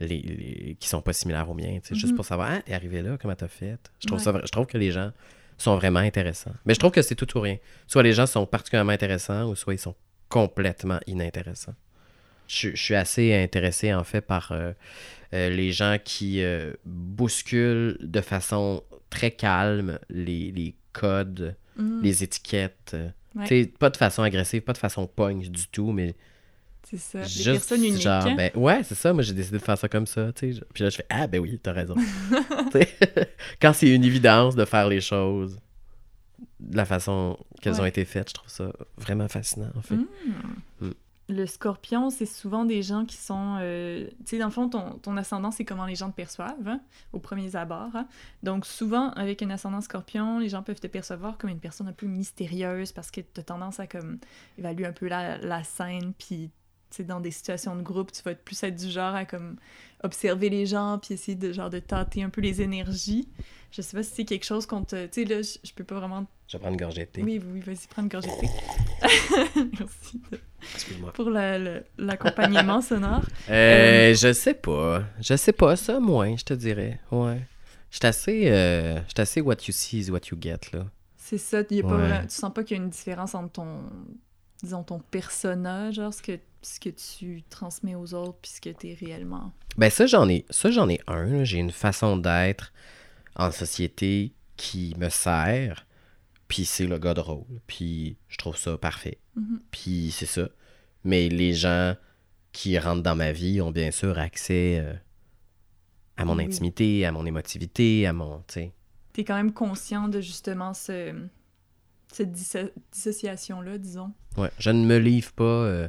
les, les- qui sont pas similaires aux miens, tu sais, juste Mhm. pour savoir, ah, t'es arrivé là, comment t'as fait? Je trouve, Ouais. ça, je trouve que les gens sont vraiment intéressants. Mais je trouve que c'est tout ou rien. Soit les gens sont particulièrement intéressants ou soit ils sont complètement inintéressants. Je, suis- je suis assez intéressé, en fait, par euh, euh, les gens qui euh, bousculent de façon très calme les, les codes, Mhm. les étiquettes. Ouais. pas de façon agressive, pas de façon pogne du tout, mais C'est ça. Des juste personnes uniques. genre, hein? ben, ouais, c'est ça, moi j'ai décidé de faire ça comme ça, Puis là, je fais, ah ben oui, t'as raison. Quand c'est une évidence de faire les choses de la façon qu'elles Ouais. ont été faites, je trouve ça vraiment fascinant, en fait. Mm. Mm. Le scorpion, c'est souvent des gens qui sont... euh, tu sais, dans le fond, ton, ton ascendant, c'est comment les gens te perçoivent, hein, aux premiers abords. hein. Donc, souvent, avec un ascendant scorpion, les gens peuvent te percevoir comme une personne un peu mystérieuse parce que tu as tendance à comme évaluer un peu la, la scène, puis dans des situations de groupe, tu vas être plus être du genre à comme observer les gens, puis essayer de genre de tâter un peu les énergies. Je sais pas si c'est quelque chose qu'on te... Tu sais, là, je je peux pas vraiment... Je vais prendre une gorgée de thé. Oui, oui, vas-y, prends une gorgée de thé. Merci de- Excuse-moi. pour la- l'accompagnement sonore. Euh, je sais pas. Je sais pas, ça, moins, je te dirais. Ouais. Je suis assez, euh, je suis assez what you see is what you get, là. C'est ça, y a Ouais. tu sens pas qu'il y a une différence entre ton, disons, ton personnage, genre ce que, ce que tu transmets aux autres, puis ce que t'es réellement. Ben ça j'en ai ça j'en ai un, là. j'ai une façon d'être en société qui me sert, puis c'est le gars de rôle, puis je trouve ça parfait. Mhm. Puis c'est ça. Mais les gens qui rentrent dans ma vie ont bien sûr accès euh, à mon Oui. intimité, à mon émotivité, à mon, tu. T'es quand même conscient de justement ce, cette disso- dissociation-là, disons. Ouais, je ne me livre pas euh,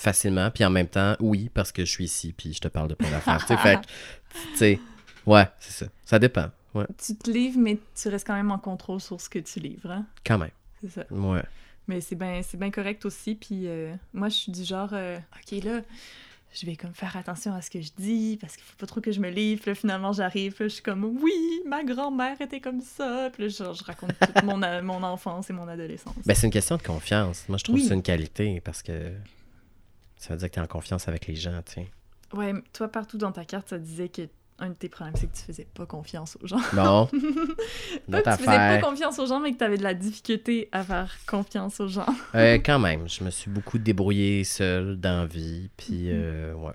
facilement, puis en même temps, oui, parce que je suis ici, puis je te parle de plein d'affaires. tu fait tu sais, ouais, c'est ça. Ça dépend, ouais, Tu te livres, mais tu restes quand même en contrôle sur ce que tu livres, hein? quand même. C'est ça. Ouais. Mais c'est bien correct aussi. Puis euh, moi, je suis du genre, euh, OK, là, je vais comme faire attention à ce que je dis parce qu'il faut pas trop que je me livre. Puis là, finalement, j'arrive, puis je suis comme, oui, ma grand-mère était comme ça. Puis là, je raconte toute mon, mon enfance et mon adolescence. Ben, c'est une question de confiance. Moi, je trouve Oui. que c'est une qualité parce que ça veut dire que tu es en confiance avec les gens, tu sais. Ouais, mais toi, partout dans ta carte, ça disait que un de tes problèmes, c'est que tu faisais pas confiance aux gens. Bon, Pas que tu faisais pas confiance aux gens, mais que tu avais de la difficulté à faire confiance aux gens. Euh, quand même, je me suis beaucoup débrouillé seul dans la vie, puis Mhm. euh, ouais.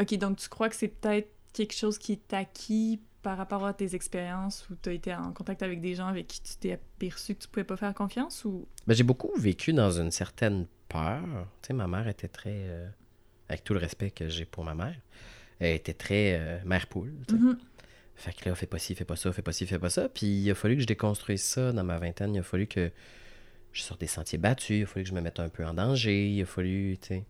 Ok, donc tu crois que c'est peut-être quelque chose qui est acquis par rapport à tes expériences où tu as été en contact avec des gens avec qui tu t'es aperçu que tu pouvais pas faire confiance ou... Ben, j'ai beaucoup vécu dans une certaine peur. Tu sais, ma mère était très... euh, avec tout le respect que j'ai pour ma mère, elle était très euh, mère poule. Mhm. Fait que là, fais pas ci, fais pas ça, fais pas ci, fais pas ça. Puis il a fallu que je déconstruise ça dans ma vingtaine. Il a fallu que je sorte des sentiers battus. Il a fallu que je me mette un peu en danger. Il a fallu, tu sais.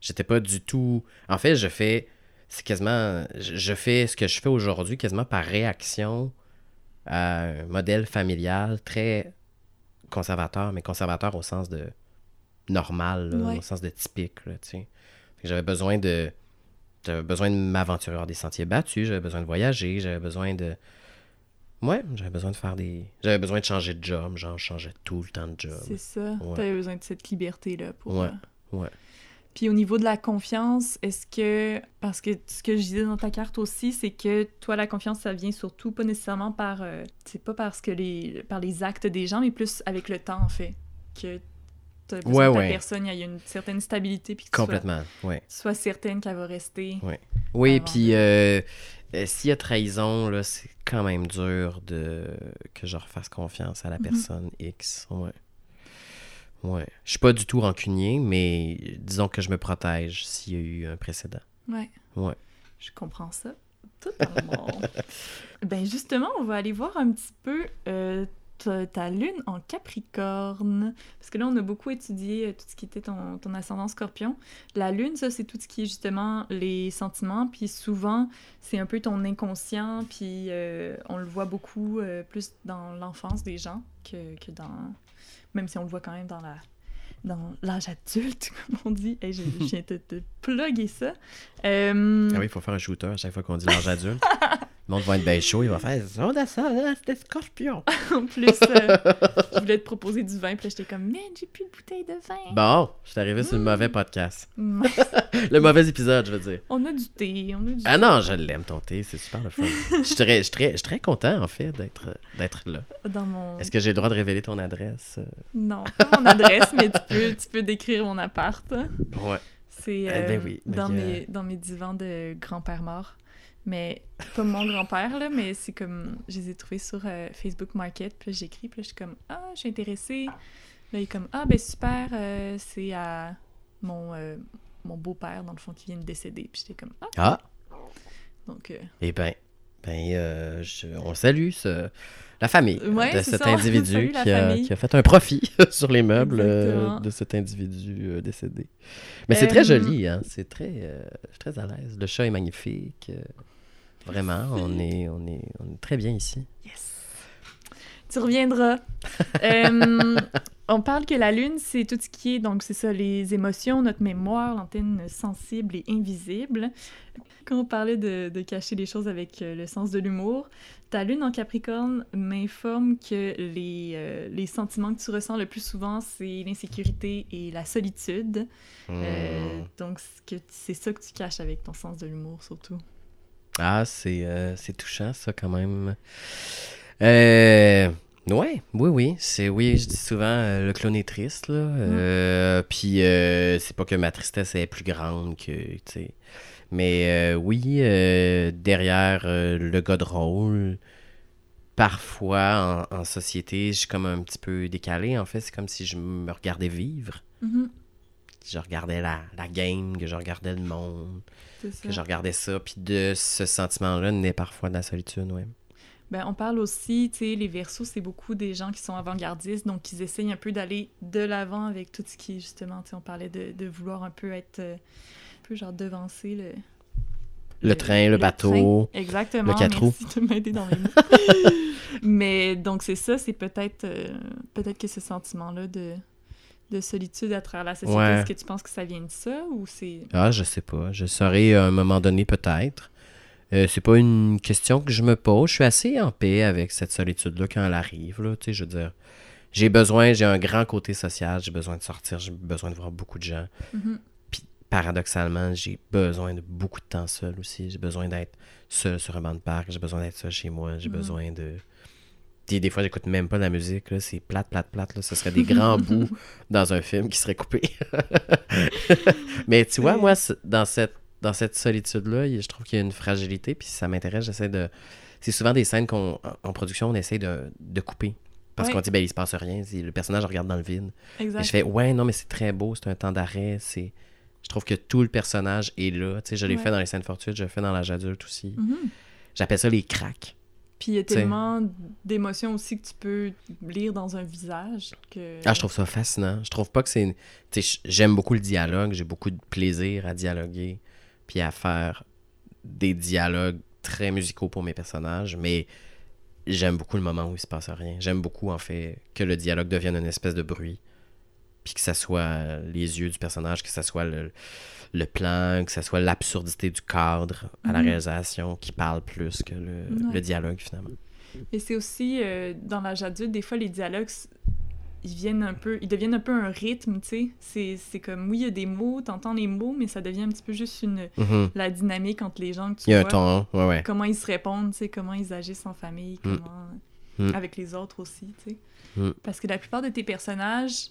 J'étais pas du tout. En fait, je fais. C'est quasiment. Je je fais ce que je fais aujourd'hui quasiment par réaction à un modèle familial très conservateur, mais conservateur au sens de normal, là, Ouais. au sens de typique, J'avais besoin de. J'avais besoin de m'aventurer hors des sentiers battus, j'avais besoin de voyager, j'avais besoin de. Ouais, j'avais besoin de faire des. J'avais besoin de changer de job, genre, je changeais tout le temps de job. C'est ça. Ouais. T'avais besoin de cette liberté-là pour... Ouais, euh, ouais. Puis au niveau de la confiance, est-ce que... Parce que ce que je disais dans ta carte aussi, c'est que toi, la confiance, ça vient surtout pas nécessairement par... euh, c'est pas parce que les... par les actes des gens, mais plus avec le temps, en fait. Que t'as besoin Ouais, que ta ouais. personne, il y a une certaine stabilité, puis que tu sois, Complètement, ouais. sois certaine qu'elle va rester. Oui, Avant puis euh, euh, s'il y a trahison, là, c'est quand même dur de que je refasse confiance à la Mhm. personne X. Ouais. Ouais. Je suis pas du tout rancunier, mais disons que je me protège s'il y a eu un précédent. Ouais. Ouais. Je comprends ça totalement. ben justement, on va aller voir un petit peu euh, ta, ta lune en Capricorne. Parce que là, on a beaucoup étudié euh, tout ce qui était ton, ton ascendant scorpion. La lune, ça, c'est tout ce qui est justement les sentiments. Puis souvent, c'est un peu ton inconscient. Puis euh, on le voit beaucoup euh, plus dans l'enfance des gens que, que dans... Même si on le voit quand même dans la dans l'âge adulte, comme on dit. Hey, je, je viens de te plugger ça. Euh, Ah oui, il faut faire un shooter à chaque fois qu'on dit l'âge adulte. Le monde va être bien chaud, il va faire a ça, c'était scorpion. En plus, euh, je voulais te proposer du vin, puis là, j'étais comme, man, j'ai plus de bouteille de vin. Bon, je suis arrivé sur le mauvais podcast. Mm. Le mauvais épisode, je veux dire. On a du thé, on a du Ah non, je l'aime ton thé, c'est super le fun. Je suis très, je suis très, je suis très content, en fait, d'être là. dans mon... Est-ce que j'ai le droit de révéler ton adresse? Non, pas mon adresse, mais tu peux, tu peux décrire mon appart. Ouais. C'est Eh euh, ben oui, ben dans, a- mes, dans mes divans de grand-père mort. Mais pas mon grand-père, là, mais c'est comme... Je les ai trouvés sur euh, Facebook Market, puis j'écris, puis je suis comme, ah, je suis intéressée. Là, il est comme, ah, ben super, euh, c'est à mon, euh, mon beau-père, dans le fond, qui vient de décéder. Puis j'étais comme, ah, Ah, donc... euh, eh ben, ben euh, je- on salue ce- la famille Ouais, de cet ça, individu qui a, qui a fait un profit sur les meubles de cet individu décédé. Mais c'est très joli, hein? C'est très, très à l'aise. Le chat est magnifique. Vraiment, on est, on, est, on est très bien ici. Yes. Tu reviendras. Euh, on parle que la lune, c'est tout ce qui est, donc c'est ça, les émotions, notre mémoire, l'antenne sensible et invisible. Quand on parlait de, de cacher les choses avec euh, le sens de l'humour, ta lune en Capricorne m'informe que les, euh, les sentiments que tu ressens le plus souvent, c'est l'insécurité et la solitude. Euh, Hmm. donc c'est ça que tu caches avec ton sens de l'humour, surtout. Ah, c'est euh, c'est touchant, ça, quand même. Euh, ouais, oui, oui. C'est, oui, je dis souvent, euh, le clown est triste, là. Euh, Puis, euh, c'est pas que ma tristesse est plus grande que, tu sais. Mais oui, derrière le gars de rôle, parfois, en, en société, je suis comme un petit peu décalé. En fait, c'est comme si je me regardais vivre. Je regardais la, la game, que je regardais le monde que je regardais ça, puis de ce sentiment-là naît parfois de la solitude, ouais. Ben, on parle aussi, tu sais, les versos, c'est beaucoup des gens qui sont avant-gardistes, donc ils essayent un peu d'aller de l'avant avec tout ce qui, justement, tu sais, on parlait de, de vouloir un peu être, euh, un peu genre devancer le... Le, train, le, bateau. train. Exactement, le quatre roues. merci de m'aider dans mots. Mais donc c'est ça, c'est peut-être euh, peut-être que ce sentiment-là de, de solitude à travers la société, Ouais. est-ce que tu penses que ça vient de ça ou c'est... Ah, je sais pas. Je saurais à un moment donné, peut-être. Euh, c'est pas une question que je me pose. Je suis assez en paix avec cette solitude-là quand elle arrive, là. Je veux dire, j'ai besoin, j'ai un grand côté social, j'ai besoin de sortir, j'ai besoin de voir beaucoup de gens. Mhm. Puis, paradoxalement, j'ai besoin de beaucoup de temps seul aussi. J'ai besoin d'être seul sur un banc de parc, j'ai besoin d'être seul chez moi, j'ai Mhm. besoin de... Des, des fois, j'écoute même pas de la musique, là. C'est plate, plate, plate, là. Ce serait des grands bouts dans un film qui serait coupé. Mais tu vois, moi, dans cette, dans cette solitude-là, je trouve qu'il y a une fragilité, puis ça m'intéresse, j'essaie de... C'est souvent des scènes qu'on, en production, on essaie de, de couper. Parce Ouais. qu'on dit, ben, il se passe rien, si le personnage regarde dans le vide. Et Exact. je fais, ouais, non, mais c'est très beau, c'est un temps d'arrêt, c'est... Je trouve que tout le personnage est là. Tu sais, je l'ai Ouais. fait dans les scènes fortuites, je le fais dans l'âge adulte aussi. Mhm. J'appelle ça les cracks. Puis il y a tellement d'émotions aussi que tu peux lire dans un visage que... Ah, je trouve ça fascinant. Je trouve pas que c'est. J'aime beaucoup le dialogue. J'ai beaucoup de plaisir à dialoguer. Puis à faire des dialogues très musicaux pour mes personnages. Mais j'aime beaucoup le moment où il se passe rien. J'aime beaucoup, en fait, que le dialogue devienne une espèce de bruit. Puis que ça soit les yeux du personnage, que ça soit le, le plan, que ça soit l'absurdité du cadre à la Mhm. réalisation qui parle plus que le, Ouais. le dialogue, finalement. Et c'est aussi, euh, dans l'âge adulte, des fois, les dialogues, ils viennent un peu... Ils deviennent un peu un rythme, tu sais. C'est- comme, oui, il y a des mots, t'entends les mots, mais ça devient un petit peu juste une... Mhm. la dynamique entre les gens que tu Il y a un vois. ton, ouais, ouais. Comment ils se répondent, tu sais, comment ils agissent en famille, Mm. comment... Mm. Avec les autres aussi, tu sais. Mm. Parce que la plupart de tes personnages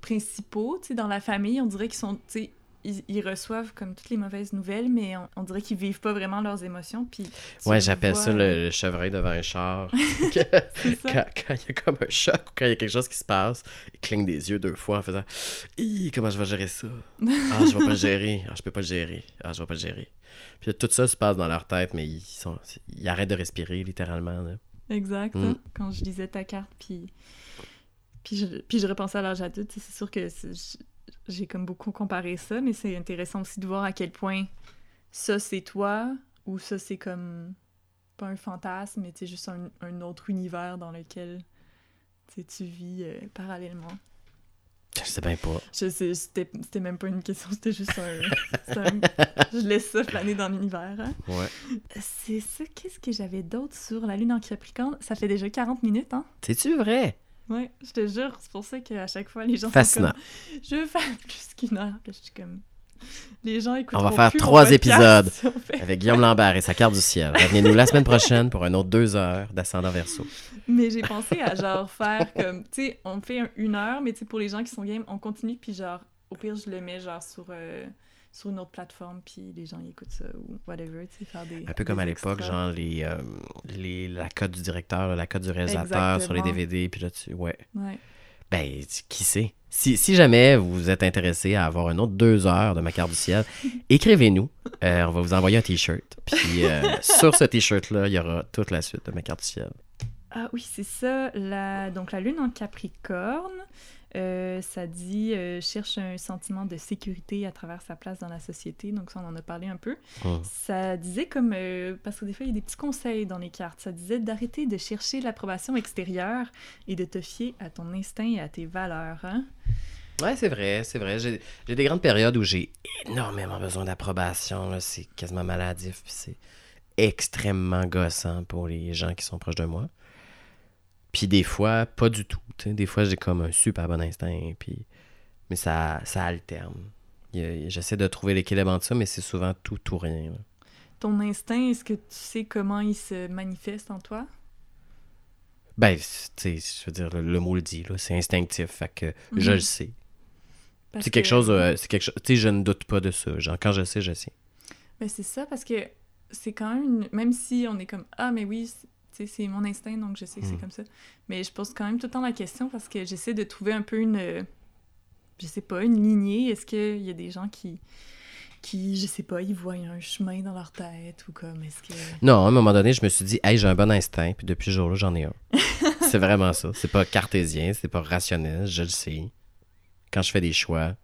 principaux, tu sais, dans la famille, on dirait qu'ils sont, tu sais, ils, ils reçoivent comme toutes les mauvaises nouvelles, mais on, on dirait qu'ils vivent pas vraiment leurs émotions, puis... Ouais, le j'appelle vois- ça le, le chevreuil devant un char. Quand, quand il y a comme un choc ou quand il y a quelque chose qui se passe, il cligne des yeux deux fois en faisant comment je vais gérer ça? Ah, je vais pas le gérer. Ah, je peux pas le gérer. Ah, je vais pas le gérer. Puis tout ça se passe dans leur tête, mais ils, sont, ils arrêtent de respirer littéralement. là. Exact. Mm. hein, Quand je lisais ta carte, puis... Puis je, puis je repensais à l'âge adulte, c'est sûr que c'est- j'ai comme beaucoup comparé ça, mais c'est intéressant aussi de voir à quel point ça c'est toi, ou ça c'est comme pas un fantasme, mais c'est juste un, un autre univers dans lequel tu vis euh, parallèlement. Je sais bien pas. Je sais, c'était c'était même pas une question, c'était juste un- Je laisse ça planer dans l'univers. hein. Ouais. C'est ça, qu'est-ce que j'avais d'autre sur la lune en Capricorne? Ça fait déjà 40 minutes, hein? C'est-tu vrai? Ouais, je te jure, c'est pour ça qu'à chaque fois, les gens Fascinant. sont comme « Je veux faire plus qu'une heure. » Puis Je suis comme... Les gens écoutent On va faire trois épisodes Avec Guillaume Lambert et sa carte du ciel. Revenez-nous la semaine prochaine pour un autre deux heures d'ascendant verso. Mais j'ai pensé à genre faire comme... Tu sais, on fait un- une heure, mais tu sais, pour les gens qui sont game, on continue, puis genre, au pire, je le mets genre sur, euh, sur une autre plateforme, puis les gens ils écoutent ça ou whatever, tu sais, faire des... Un peu comme des à l'époque, genre les, euh, les, la cote du directeur, la cote du réalisateur sur les. DVD, puis là, tu... Ouais. Ouais. Ben, qui sait? Si, si jamais vous êtes intéressé à avoir une autre deux heures de ma carte du ciel, écrivez-nous. Euh, on va vous envoyer un T-shirt. Puis euh, sur ce T-shirt-là, il y aura toute la suite de ma carte du ciel. Ah oui, c'est ça. La... Donc, la lune en Capricorne, euh, ça dit euh, cherche un sentiment de sécurité à travers sa place dans la société. Donc, ça, on en a parlé un peu. Hum. Ça disait comme. euh, parce que des fois, il y a des petits conseils dans les cartes. Ça disait d'arrêter de chercher l'approbation extérieure et de te fier à ton instinct et à tes valeurs. Hein? Ouais, c'est vrai, c'est vrai. J'ai des grandes périodes où j'ai énormément besoin d'approbation. C'est quasiment maladif, puis c'est extrêmement gossant pour les gens qui sont proches de moi. Puis des fois, pas du tout. Des fois, j'ai comme un super bon instinct, puis... mais ça, ça alterne. J'essaie de trouver l'équilibre entre ça, mais c'est souvent tout ou rien. là. Ton instinct, est-ce que tu sais comment il se manifeste en toi? Ben, tu sais, je veux dire, le, le mot le dit, là, c'est instinctif, fait que je Mhm. le sais. C'est quelque que- chose, euh, c'est quelque chose, tu sais, je ne doute pas de ça. Genre, quand je sais, je sais. Ben, c'est ça, parce que c'est quand même une... Même si on est comme « Ah, mais oui, c'est- tu sais, c'est mon instinct, donc je sais que c'est Mm. comme ça. » Mais je pose quand même tout le temps la question parce que j'essaie de trouver un peu une... euh, Je sais pas, une lignée. Est-ce qu'il y a des gens qui... qui, je sais pas, ils voient un chemin dans leur tête ou comme, est-ce que... Non, à un moment donné, je me suis dit, hey, j'ai un bon instinct, puis depuis ce jour-là, j'en ai un. c'est vraiment ça. C'est pas cartésien, c'est pas rationnel, je le sais. Quand je fais des choix,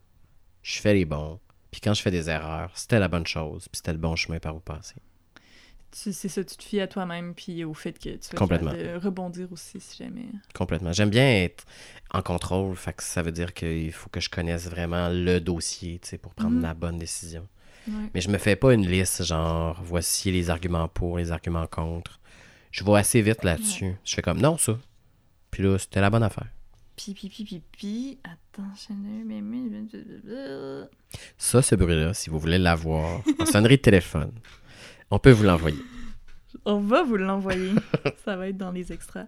je fais les bons. Puis quand je fais des erreurs, c'était la bonne chose, puis c'était le bon chemin par où passer. C'est ça, tu te fies à toi-même puis au fait que tu vas Complètement. capable de rebondir aussi si jamais... Complètement. J'aime bien être en contrôle, fait que ça veut dire qu'il faut que je connaisse vraiment le dossier, pour prendre Mhm. la bonne décision. Ouais. Mais je me fais pas une liste, genre, voici les arguments pour, les arguments contre. Je vais assez vite là-dessus. Je fais comme, non, ça. Puis là, c'était la bonne affaire. Pi, pi, pi, pi, pi... Attends, je Ça, ce bruit-là, si vous voulez l'avoir, en sonnerie de téléphone, on peut vous l'envoyer. On va vous l'envoyer. ça va être dans les extras.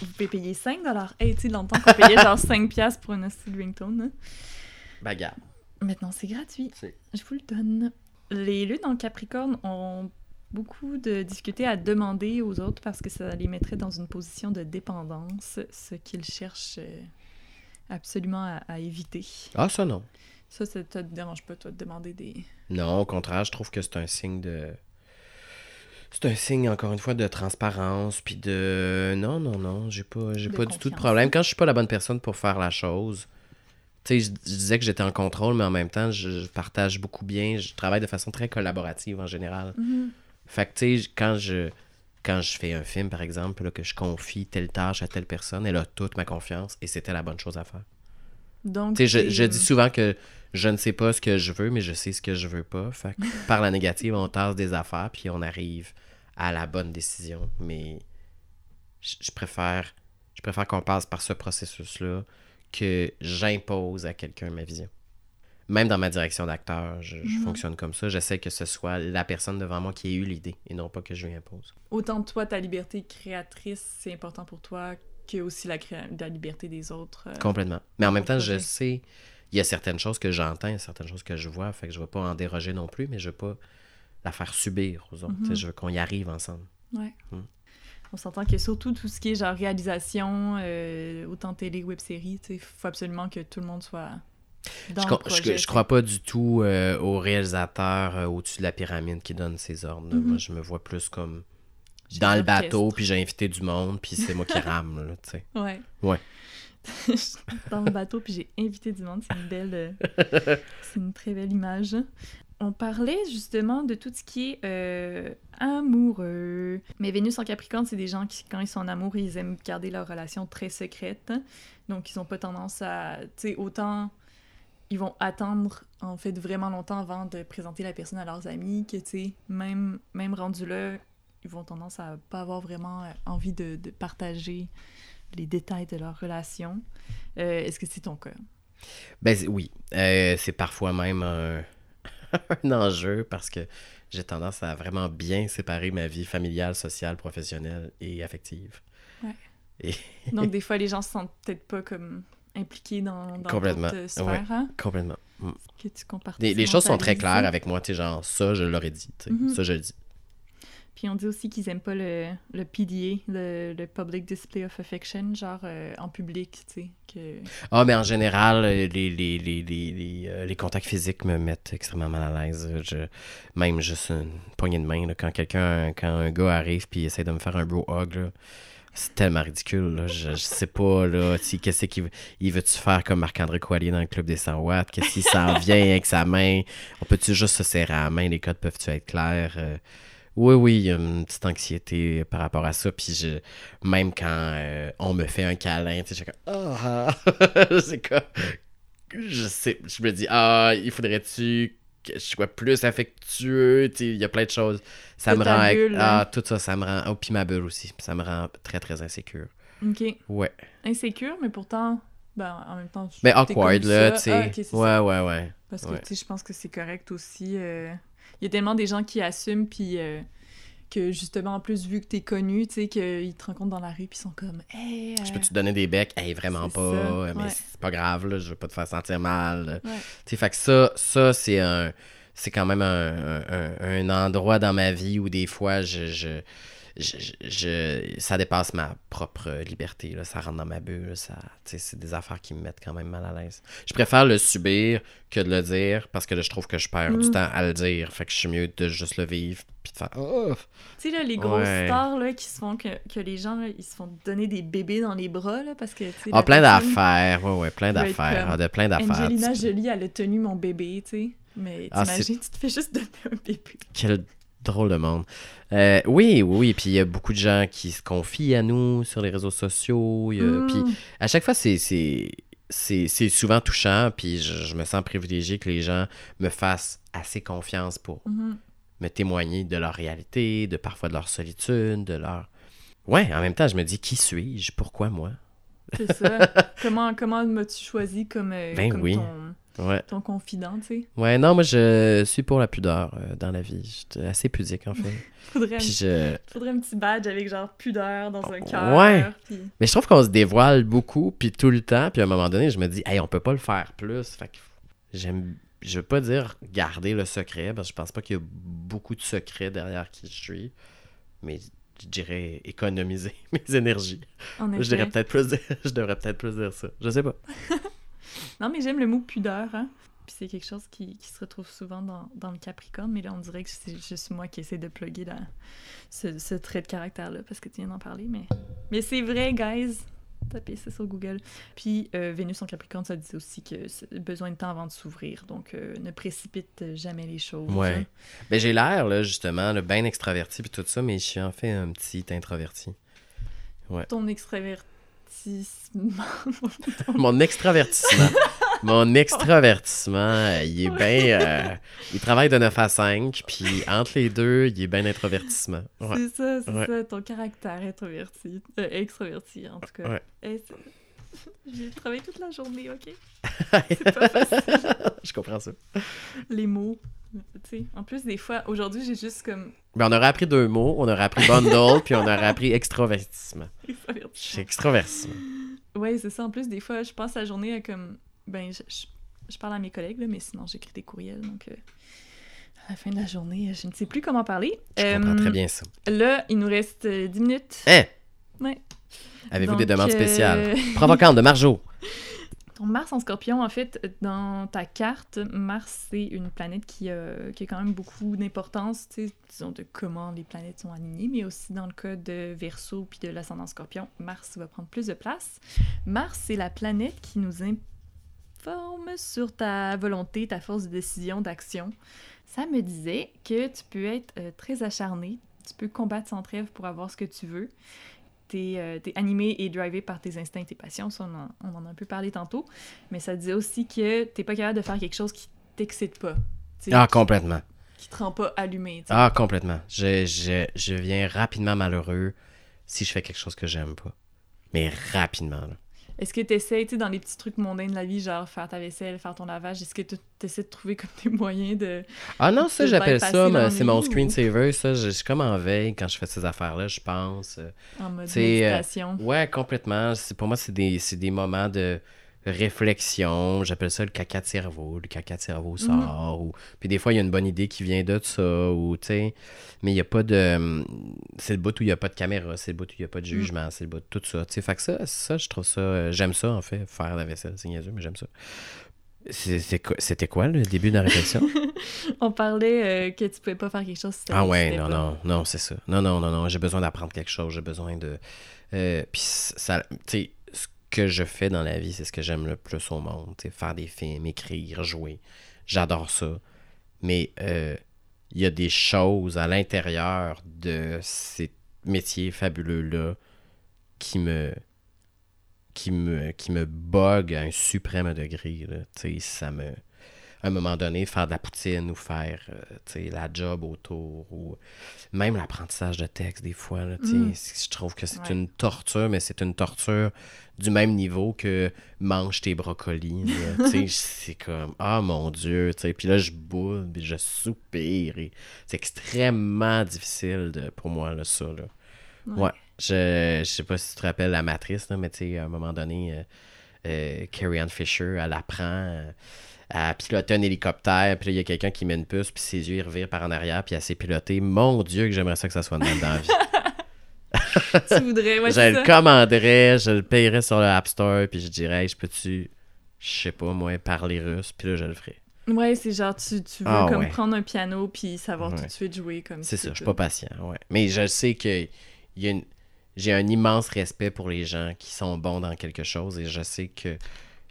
Vous pouvez payer 5 Hey, tu sais, longtemps qu'on payait genre 5 piastres pour un hostie de ringtone. hein. Bagarre. Maintenant, c'est gratuit. Je vous le donne. Les lunes en Capricorne ont beaucoup de difficultés à demander aux autres parce que ça les mettrait dans une position de dépendance, ce qu'ils cherchent euh, absolument à, à éviter. Ah, ça, non. Ça, ça te dérange pas, toi, de demander des... Non, au contraire, je trouve que c'est un signe de. C'est un signe, encore une fois, de transparence, puis de... Non, non, non, j'ai pas, j'ai pas du tout de problème. Quand je suis pas la bonne personne pour faire la chose, tu sais, je, je disais que j'étais en contrôle, mais en même temps, je, je partage beaucoup bien, je travaille de façon très collaborative en général. Fait que, tu sais, quand je, quand je fais un film, par exemple, là, que je confie telle tâche à telle personne, elle a toute ma confiance, et c'était la bonne chose à faire. Donc, Tu sais, je, je dis souvent que je ne sais pas ce que je veux, mais je sais ce que je veux pas. Fait que par la négative, on tasse des affaires, puis on arrive à la bonne décision. Mais je, préfère, je préfère qu'on passe par ce processus-là que j'impose à quelqu'un ma vision. Même dans ma direction d'acteur, je, je Mhm. fonctionne comme ça. J'essaie que ce soit la personne devant moi qui ait eu l'idée et non pas que je lui impose. Autant toi, ta liberté créatrice, c'est important pour toi que aussi la, la liberté des autres. euh, Complètement. Mais en même temps, je sais, il y a certaines choses que j'entends, il y a certaines choses que je vois, fait que je ne veux pas en déroger non plus, mais je veux pas la faire subir aux autres. Mhm. Je veux qu'on y arrive ensemble. Ouais. Mm. On s'entend que surtout tout ce qui est genre réalisation, euh, autant télé, web série, il faut absolument que tout le monde soit dans Je, le co- je- projet. je crois pas du tout euh, au réalisateur euh, au-dessus de la pyramide qui donne ses ordres. là. Mhm. Moi, je me vois plus comme dans le bateau, puis j'ai invité du monde, puis c'est moi qui rame. Là, tu sais. Ouais. Ouais. dans le bateau, puis j'ai invité du monde. C'est une belle... euh, c'est une très belle image. On parlait justement de tout ce qui est euh, amoureux. Mais Vénus en Capricorne, c'est des gens qui, quand ils sont en amour, ils aiment garder leur relation très secrète. Donc, ils n'ont pas tendance à... Tu sais, autant... Ils vont attendre, en fait, vraiment longtemps avant de présenter la personne à leurs amis, que, tu sais, même, même rendu là, ils vont tendance à pas avoir vraiment euh, envie de, de partager les détails de leur relation. Euh, Est-ce que c'est ton cas? Ben oui, Euh, c'est parfois même un, un enjeu parce que j'ai tendance à vraiment bien séparer ma vie familiale, sociale, professionnelle et affective. Ouais. Et Donc, des fois, les gens se sentent peut-être pas comme impliqués dans, dans Complètement, d'autres sphères, hein, complètement. Mm. que tu. Les, les choses sont très claires avec moi, tu sais, genre ça, je l'aurais dit, Mhm. ça, je le dis. Puis on dit aussi qu'ils aiment pas le, le PDA, le, le Public Display of Affection, genre euh, en public, tu sais. Que... Ah, mais en général, euh, les, les, les, les, les, euh, les contacts physiques me mettent extrêmement mal à l'aise. Je, même juste une poignée de main, là, quand quelqu'un, quand un gars arrive puis essaie de me faire un bro hug, là, c'est tellement ridicule. Là. Je, je sais pas, là, qu'est-ce qu'il veut, il veut-tu faire comme Marc-André Coallier dans le club des 100 watts? Qu'est-ce qu'il s'en vient avec sa main? On peut-tu juste se serrer à la main? Les codes peuvent-tu être clairs? Euh, oui, oui, il y a une petite anxiété par rapport à ça. Puis je, même quand euh, on me fait un câlin, tu sais, je ah, ah. c'est comme, je sais, je me dis, ah, il faudrait-tu que je sois plus affectueux, tu sais, il y a plein de choses. Ça me rend, bulle, ah, hein. tout ça, ça me rend, oh, puis ma bulle aussi, ça me rend très, très insécure. OK. Ouais. Insécure, mais pourtant, ben, en même temps, tu Mais awkward, là, tu sais. Ah, ouais, ouais, ouais. Parce que, Ouais. tu sais, je pense que c'est correct aussi. euh, Il y a tellement des gens qui assument, puis euh, que justement, en plus, vu que t'es connu, tu sais, qu'ils te rencontrent dans la rue, puis ils sont comme, hey, Je euh, peux te donner des becs? Hey, vraiment pas, ça, mais ouais. c'est pas grave, là, je veux pas te faire sentir mal. Ouais. Tu sais, fait que ça, ça c'est un. C'est quand même un, un- un endroit dans ma vie où des fois, je, je, je, ça dépasse ma propre liberté. Là. Ça rentre dans ma bulle. C'est des affaires qui me mettent quand même mal à l'aise. Je préfère le subir que de le dire parce que là, je trouve que je perds du Mm. temps à le dire. Fait que je suis mieux de juste le vivre puis de faire Oh! Tu sais, là, les grosses Ouais. stars, là, qui se font, que, que les gens, là, ils se font donner des bébés dans les bras, là, parce que, Ah, plein d'affaires. Ouais, ouais, plein d'affaires. Ah, de plein d'affaires. Angelina Jolie, elle a tenu mon bébé, tu sais. Mais Ah, t'imagines, tu te fais juste donner un bébé. Quel drôle de monde. Euh, oui, oui. Puis il y a beaucoup de gens qui se confient à nous sur les réseaux sociaux. a- Mm. Puis à chaque fois, c'est, souvent touchant. Puis je, je me sens privilégié que les gens me fassent assez confiance pour Mhm. me témoigner de leur réalité, de parfois de leur solitude, de leur. Ouais, en même temps, je me dis qui suis-je? Pourquoi moi? C'est ça. comment comment m'as-tu choisi comme, euh, Ben comme oui. ton, Ouais. ton confident, tu sais? Ouais, non, moi je suis pour la pudeur euh, dans la vie. Je suis assez pudique en fait. Faudrait, Puis un, je. faudrait un petit badge avec genre pudeur dans un cœur. Ouais. puis- Mais je trouve qu'on se dévoile beaucoup, puis tout le temps, puis à un moment donné, je me dis, hey, on peut pas le faire plus. Fait que j'aime, je veux pas dire garder le secret, parce que je pense pas qu'il y a beaucoup de secrets derrière qui je suis, mais je dirais économiser mes énergies. Je dirais peut-être plus dire- je devrais peut-être plus dire ça. Je sais pas. Non, mais j'aime le mot pudeur, hein. Puis c'est quelque chose qui, qui se retrouve souvent dans, dans le Capricorne, mais là, on dirait que c'est juste moi qui essaie de plugger la, ce, ce trait de caractère-là, parce que tu viens d'en parler, mais... Mais c'est vrai, guys! Tapez ça sur Google. Puis euh, Vénus en Capricorne, ça dit aussi que c'est besoin de temps avant de s'ouvrir, donc euh, ne précipite jamais les choses. Ouais. Ben, j'ai l'air, là, justement, là, bien extraverti puis tout ça, mais je suis en fait un petit introverti. Ton extravertissement... Mon extravertissement. Mon extravertissement, euh, il est bien. euh, il travaille de 9 à 5, puis entre les deux, il est bien introvertissement. Ouais. C'est ça, c'est Ouais. ça, ton caractère introverti. Euh, extraverti, en tout cas. Ouais. J'ai travaillé toute la journée, OK? C'est pas facile. je comprends ça. Les mots. En plus, des fois, aujourd'hui, j'ai juste comme Ben, on aurait appris deux mots. On aurait appris bundle, puis on aurait appris. C'est extravertissement. Ouais, c'est ça. En plus, des fois, je passe la journée à comme. Ben, je, je- je parle à mes collègues, là, mais sinon, j'écris des courriels. Donc, euh, à la fin de la journée, je ne sais plus comment parler. Je comprends Euh, très bien ça. Là, il nous reste euh, 10 minutes. Hein? Ouais. Avez-vous des demandes euh, spéciales? Provocante de Marjo. Mars en scorpion, en fait, dans ta carte, Mars, c'est une planète qui, a- qui a quand même beaucoup d'importance, disons, de comment les planètes sont alignées, mais aussi dans le cas de Verseau puis de l'ascendant scorpion, Mars va prendre plus de place. Mars, c'est la planète qui nous informe sur ta volonté, ta force de décision, d'action. Ça me disait que tu peux être euh, très acharné, tu peux combattre sans trêve pour avoir ce que tu veux. T'es euh, animé et drivé par tes instincts et tes passions, ça, on en, on en a un peu parlé tantôt. Mais ça disait aussi que t'es pas capable de faire quelque chose qui t'excite pas. Ah, complètement. qui te rend pas allumé. Ah, complètement. Je, je, je viens rapidement malheureux si je fais quelque chose que j'aime pas. Mais rapidement, là. Est-ce que tu sais, dans les petits trucs mondains de la vie, genre faire ta vaisselle, faire ton lavage, est-ce que tu essaies de trouver comme des moyens de... Ah non, ça, j'appelle ça, c'est mon ou- screensaver. Ça, je suis comme en veille quand je fais ces affaires-là, je pense. Euh, en mode C'est, euh, méditation? Ouais, complètement. Pour moi, c'est des, c'est des moments de réflexion. J'appelle ça le caca de cerveau. Le caca de cerveau sort. Ou... Puis des fois, il y a une bonne idée qui vient de ça. Ou, tu sais, mais il n'y a pas de. C'est le bout où il n'y a pas de caméra. C'est le bout où il n'y a pas de jugement. C'est le bout de tout ça. Tu sais, fait que ça, ça, je trouve ça. J'aime ça, en fait, faire la vaisselle. C'est niaiseux, mais j'aime ça. C'était quoi le début de la réflexion? On parlait euh, que tu pouvais pas faire quelque chose si ça Ah ouais, non, pas. non, non, c'est ça. Non, non, non, non, j'ai besoin d'apprendre quelque chose, j'ai besoin de... Euh, Puis ça, tu sais, ce que je fais dans la vie, c'est ce que j'aime le plus au monde, faire des films, écrire, jouer. J'adore ça. Mais euh, il y a des choses à l'intérieur de ces métiers fabuleux-là qui me qui me qui me bug à un suprême degré là. Ça me à un moment donné, faire de la poutine ou faire euh, la job autour ou même l'apprentissage de texte des fois. Là, Mm. Je trouve que c'est Ouais. une torture, mais c'est une torture du même niveau que mange tes brocolis. c'est comme Ah mon Dieu. Puis là, je boule, puis je soupire. et C'est extrêmement difficile de- pour moi, là, ça. Là. Ouais. Ouais. Je, je sais pas si tu te rappelles la matrice, là, mais tu sais, à un moment donné, euh, euh, Carrie Ann Fisher, elle apprend euh, à piloter un hélicoptère, puis là, il y a quelqu'un qui met une puce, puis ses yeux ils revirent par en arrière, puis elle s'est pilotée. Mon Dieu, que j'aimerais ça que ça soit de même dans la vie. tu voudrais, ouais, je c'est le ça. commanderais, je le payerais sur le App Store, puis je dirais, Hey, je peux-tu, je sais pas, moi, parler russe, puis là, je le ferais. Ouais, c'est genre, tu, tu veux Ah, comme ouais. prendre un piano puis savoir tout de suite jouer comme C'est tu ça, je suis pas patient, ouais. Mais je sais que y a une- j'ai un immense respect pour les gens qui sont bons dans quelque chose et je sais que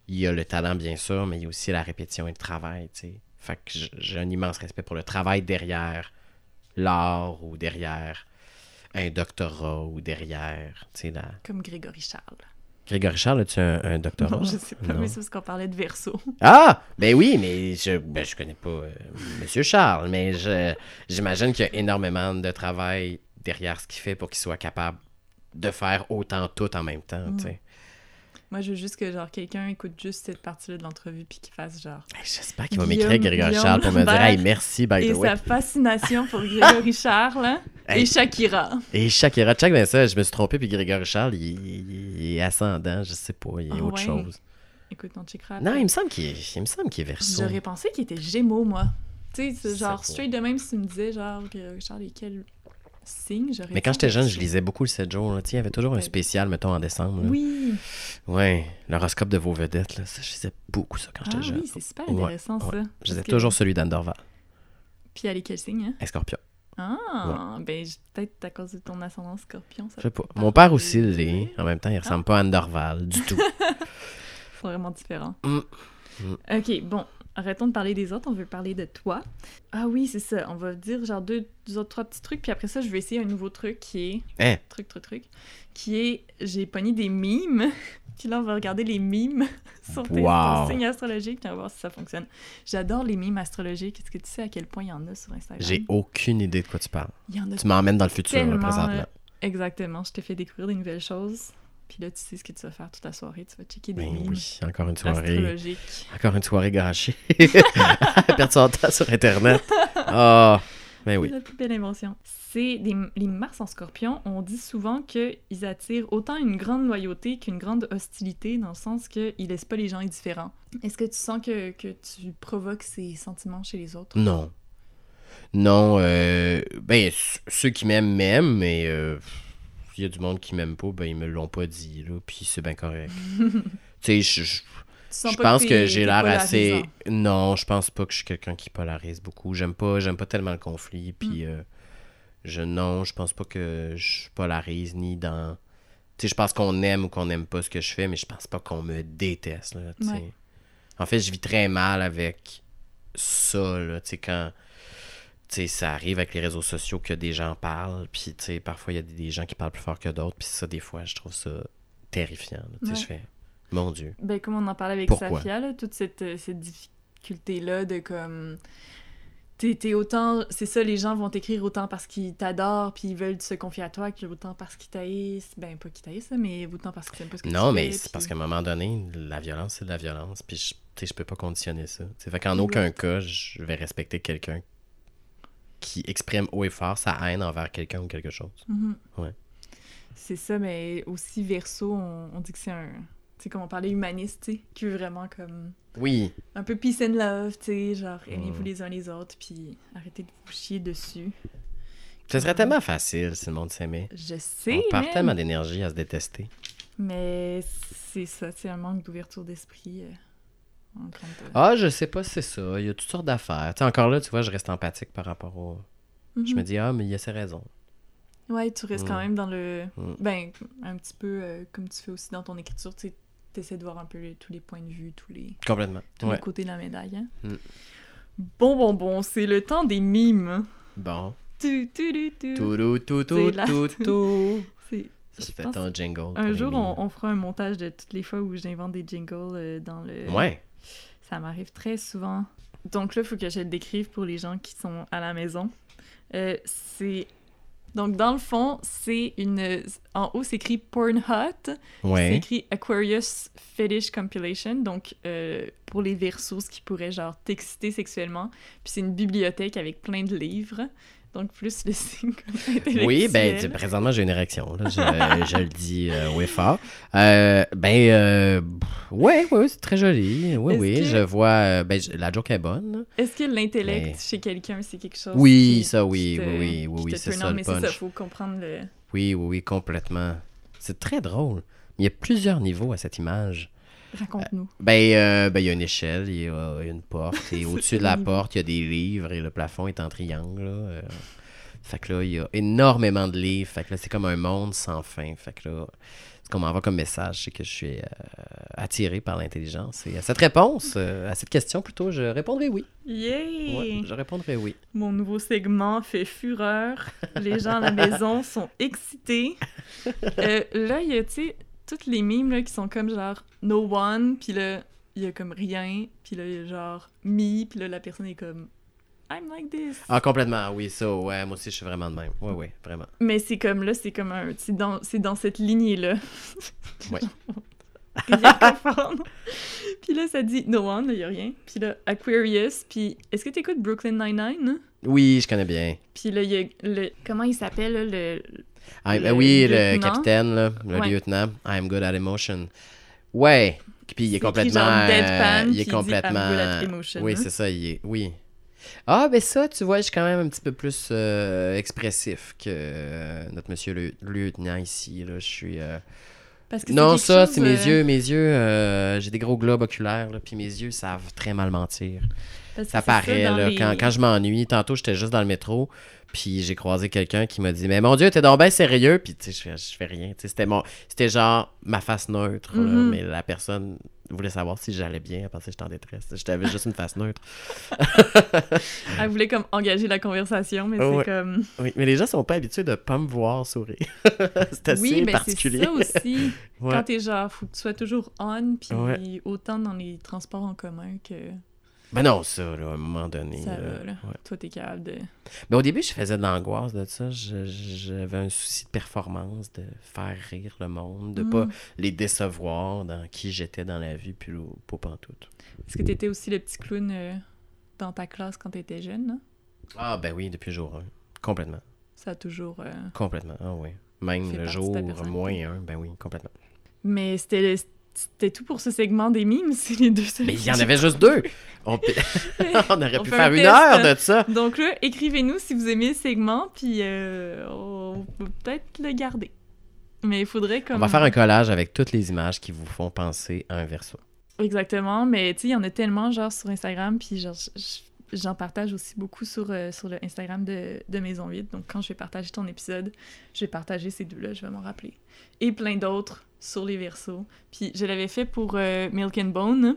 il y a le talent, bien sûr, mais il y a aussi la répétition et le travail, tu sais. Fait que j'ai un immense respect pour le travail derrière l'art ou derrière un doctorat ou derrière, tu sais, la... Comme Grégory Charles. Grégory Charles, as-tu un, un doctorat? Non, je sais pas, Non. mais c'est parce qu'on parlait de verso. Ah! Ben oui, mais je, ben, je connais pas euh, Monsieur Charles, mais je, j'imagine qu'il y a énormément de travail derrière ce qu'il fait pour qu'il soit capable de faire autant tout en même temps, tu sais. Moi, je veux juste que genre quelqu'un écoute juste cette partie-là de l'entrevue puis qu'il fasse genre. J'espère qu'il va m'écrire Grégory Charles pour me dire Hey, merci, by Et the way. sa fascination pour Grégory Charles Hey. et Shakira. Et Shakira, check bien ça, je me suis trompé, puis Grégory Charles, il, il- il est ascendant, je sais pas, il est Ah autre ouais. chose. Écoute, on checkera. Non, il me semble qu'il est, il me semble qu'il est verso. J'aurais pensé qu'il était Gémeaux, moi. Tu sais, genre straight de même si tu me disais, genre, que Charles, quel signe, Mais quand j'étais jeune, je lisais beaucoup le 7 jours. là. Il y avait toujours un Ouais. spécial, mettons, en décembre. là. Oui. Ouais, l'horoscope de vos vedettes. Là. Ça, je lisais beaucoup ça quand Ah j'étais jeune. oui, c'est super Ouais, intéressant, ouais. ça. Je lisais que- toujours celui d'Anne Dorval. Puis elle est quel signe, hein? Un scorpion. Ah, ben peut-être à cause de ton ascendant scorpion, ça Je sais pas. Mon père aussi l'est. En même temps, il ressemble pas à Anne Dorval du tout. C'est vraiment différent. Mm. Mm. Ok, bon, arrêtons de parler des autres, on veut parler de toi. Ah oui, c'est ça, on va dire genre deux, deux autres, trois petits trucs, puis après ça, je vais essayer un nouveau truc qui est... Hein? Truc, truc, truc. Qui est, j'ai pogné des mimes, puis là, on va regarder les mimes sur tes, Wow. ton signe astrologique, puis on va voir si ça fonctionne. J'adore les mimes astrologiques. Est-ce que tu sais à quel point il y en a sur Instagram? J'ai aucune idée de quoi tu parles. Il y en a Tu m'emmènes dans le futur, là, présentement. euh, Exactement, je t'ai fait découvrir des nouvelles choses. Puis là, tu sais ce que tu vas faire toute la soirée. Tu vas checker des Ben oui, encore une soirée. Encore une soirée gâchée. Perdre son temps sur Internet. Ah, ben oui. C'est la plus belle invention. C'est des, les Mars en scorpion, on dit souvent qu'ils attirent autant une grande loyauté qu'une grande hostilité, dans le sens qu'ils laissent pas les gens indifférents. Est-ce que tu sens que, que tu provoques ces sentiments chez les autres? Non. Non, euh, ben, ceux qui m'aiment, m'aiment, mais euh, s'il y a du monde qui m'aime pas, ben, ils me l'ont pas dit, là, puis c'est bien correct. tu sais, je, je- pense que j'ai l'air assez... Non, je pense pas que je suis quelqu'un qui polarise beaucoup. J'aime pas, j'aime pas tellement le conflit, puis euh, je, non, je pense pas que je polarise, ni dans... Tu sais, je pense qu'on aime ou qu'on n'aime pas ce que je fais, mais je pense pas qu'on me déteste, là, tu sais. Ouais. En fait, je vis très mal avec ça, là, tu sais, quand... Ça arrive avec les réseaux sociaux que des gens parlent, puis tu sais, parfois il y a des, gens qui parlent plus fort que d'autres, puis ça, des fois, je trouve ça terrifiant. Ouais. je fais, mon Dieu. Ben, comme on en parlait avec Pourquoi? Safia, là, toute cette, euh, cette difficulté-là de comme. T'es t'es autant. C'est ça, les gens vont t'écrire autant parce qu'ils t'adorent puis ils veulent se confier à toi que autant parce qu'ils taillissent. Ben, pas qu'ils là, mais autant parce qu'ils aiment pas ce que Non, tu mais fais, c'est puis- parce qu'à un moment donné, la violence, c'est de la violence, puis je, je peux pas conditionner ça. Tu sais, fait qu'en aucun cas, je vais respecter quelqu'un qui exprime haut et fort sa haine envers quelqu'un ou quelque chose. Mhm. Ouais. C'est ça, mais aussi verso, on, on dit que c'est un. Tu sais, comme on parlait humaniste, tu sais, qui veut vraiment comme. Oui, Un peu peace and love, tu sais, genre aimez-vous Mm. les uns les autres, puis arrêtez de vous chier dessus. ce serait tellement facile si le monde s'aimait. Je sais, On man, tellement d'énergie à se détester. mais c'est ça, c'est un manque d'ouverture d'esprit. Ah, je sais pas si c'est ça. Il y a toutes sortes d'affaires. Tu sais, encore là, tu vois, je reste empathique par rapport au. Je Mhm. me dis, ah, mais il y a ses raisons. Ouais, tu restes quand Mm. même dans le. Mm. Ben, un petit peu euh, comme tu fais aussi dans ton écriture, tu sais, t'essaies de voir un peu tous les points de vue, tous les, Complètement. tous Ouais. les côtés de la médaille. hein. Mm. Bon, bon, bon, c'est le temps des mimes. Bon. Tu. Tout, tout, tout, C'est la- tout, tout. C'est- Ça fait ton jingle. Un jour, on fera un montage de toutes les fois où j'invente des jingles euh, dans le. Ouais. Ça m'arrive très souvent. Donc là, il faut que je le décrive pour les gens qui sont à la maison. Euh, c'est. Donc, dans le fond, c'est une. En haut, c'est écrit Porn. C'est Ouais. écrit Aquarius Fetish Compilation. Donc, euh, pour les versos qui pourraient, genre, t'exciter sexuellement. Puis c'est une bibliothèque avec plein de livres. Donc, plus le signe comme Oui, ben, présentement, j'ai une érection. là. Je, je le dis euh, oui fort. Euh, ben, euh, ouais, ouais, c'est très joli. Oui, oui, que- je vois. euh, ben, la joke est bonne. Est-ce que l'intellect Mais- chez quelqu'un, c'est quelque chose Oui, qui- ça, oui, qui te- oui, oui, oui, oui, c'est ça Mais c'est ça, faut comprendre le... Oui, oui, oui, complètement. C'est très drôle. Il y a plusieurs niveaux à cette image. Raconte-nous. Ben, euh, ben, il y a une échelle, il y a une porte, et au-dessus de la porte, il y a des livres, et le plafond est en triangle. là, euh. Fait que là, il y a énormément de livres. Fait que là, c'est comme un monde sans fin. Fait que là, ce qu'on m'envoie comme message, c'est que je suis euh, attiré par l'intelligence. Et à cette réponse, euh, à cette question plutôt, je répondrai oui. Yay! Ouais, je répondrai oui. Mon nouveau segment fait fureur. Les gens à la maison sont excités. Euh, là, il y a, tu sais, toutes les mimes là, qui sont comme genre no one, puis là, il y a comme rien, puis là, il y a genre me, puis là, la personne est comme I'm like this. Ah, complètement, oui, ça, ouais, moi aussi, je suis vraiment de même. Ouais, ouais, vraiment. Mais c'est comme là, c'est comme un. C'est dans, c'est dans cette lignée-là. Comprendre. Puis là, ça dit No One, il y a rien. Puis là, Aquarius. Puis est-ce que tu écoutes Brooklyn Nine-Nine? Oui, je connais bien. Puis là, il y a le. Comment il s'appelle, là, le. Ah, Le ben oui, le capitaine, là, le Ouais. lieutenant. I'm good at emotion. Ouais, Puis il est complètement. genre deadpan, euh, il est dit complètement. I'm good at emotion, oui, hein. c'est ça. Il est. Oui. Ah, ben ça, tu vois, je suis quand même un petit peu plus euh, expressif que euh, notre monsieur le lieutenant ici. Là. Je suis. Parce que Non, ça, chose, c'est mes yeux. Mes yeux, j'ai des gros globes oculaires, là, puis mes yeux savent très mal mentir. Parce Ça c'est paraît, là, les- quand, quand je m'ennuie. Tantôt, j'étais juste dans le métro, puis j'ai croisé quelqu'un qui m'a dit Mais mon Dieu, t'es donc bien sérieux, puis tu sais, je fais, rien. C'était mon, c'était genre ma face neutre, là, Mhm. mais la personne voulait savoir si j'allais bien, elle pensait que j'étais en détresse. J'avais juste une face neutre. Elle voulait comme engager la conversation, mais c'est comme... Oui, mais les gens sont pas habitués de pas me voir sourire. c'est assez oui, mais c'est particulier. ça aussi. Ouais. Quand t'es genre, faut que tu sois toujours on, puis Ouais. autant dans les transports en commun que Ben non, ça, là, à un moment donné. ça là, va, là. ouais. Toi, t'es capable de... Ben, au début, je faisais de l'angoisse de ça. J'avais un souci de performance, de faire rire le monde, de Mm. pas les décevoir dans qui j'étais dans la vie, puis pas pantoute. Est-ce que t'étais aussi le petit clown euh, dans ta classe quand t'étais jeune, non? Ah, ben oui, depuis jour 1. Complètement. Ça a toujours... euh, Complètement. Ah oui. Même le jour moins 1, ben oui, complètement. Mais c'était... C'était tout pour ce segment des mimes, c'est les deux seuls. Mais il y en avait juste deux! On, on aurait On pu faire un une test. heure de ça! Donc là, écrivez-nous si vous aimez le segment, puis euh, on peut peut-être le garder. Mais il faudrait comme... On va faire un collage avec toutes les images qui vous font penser à un verso. Exactement, mais tu sais, il y en a tellement, genre, sur Instagram, puis genre, j'en partage aussi beaucoup sur, euh, sur le Instagram de, de Maison Vide. Donc, quand je vais partager ton épisode, je vais partager ces deux-là, je vais m'en rappeler. Et plein d'autres sur les versos. Puis, je l'avais fait pour euh, Milk and Bone.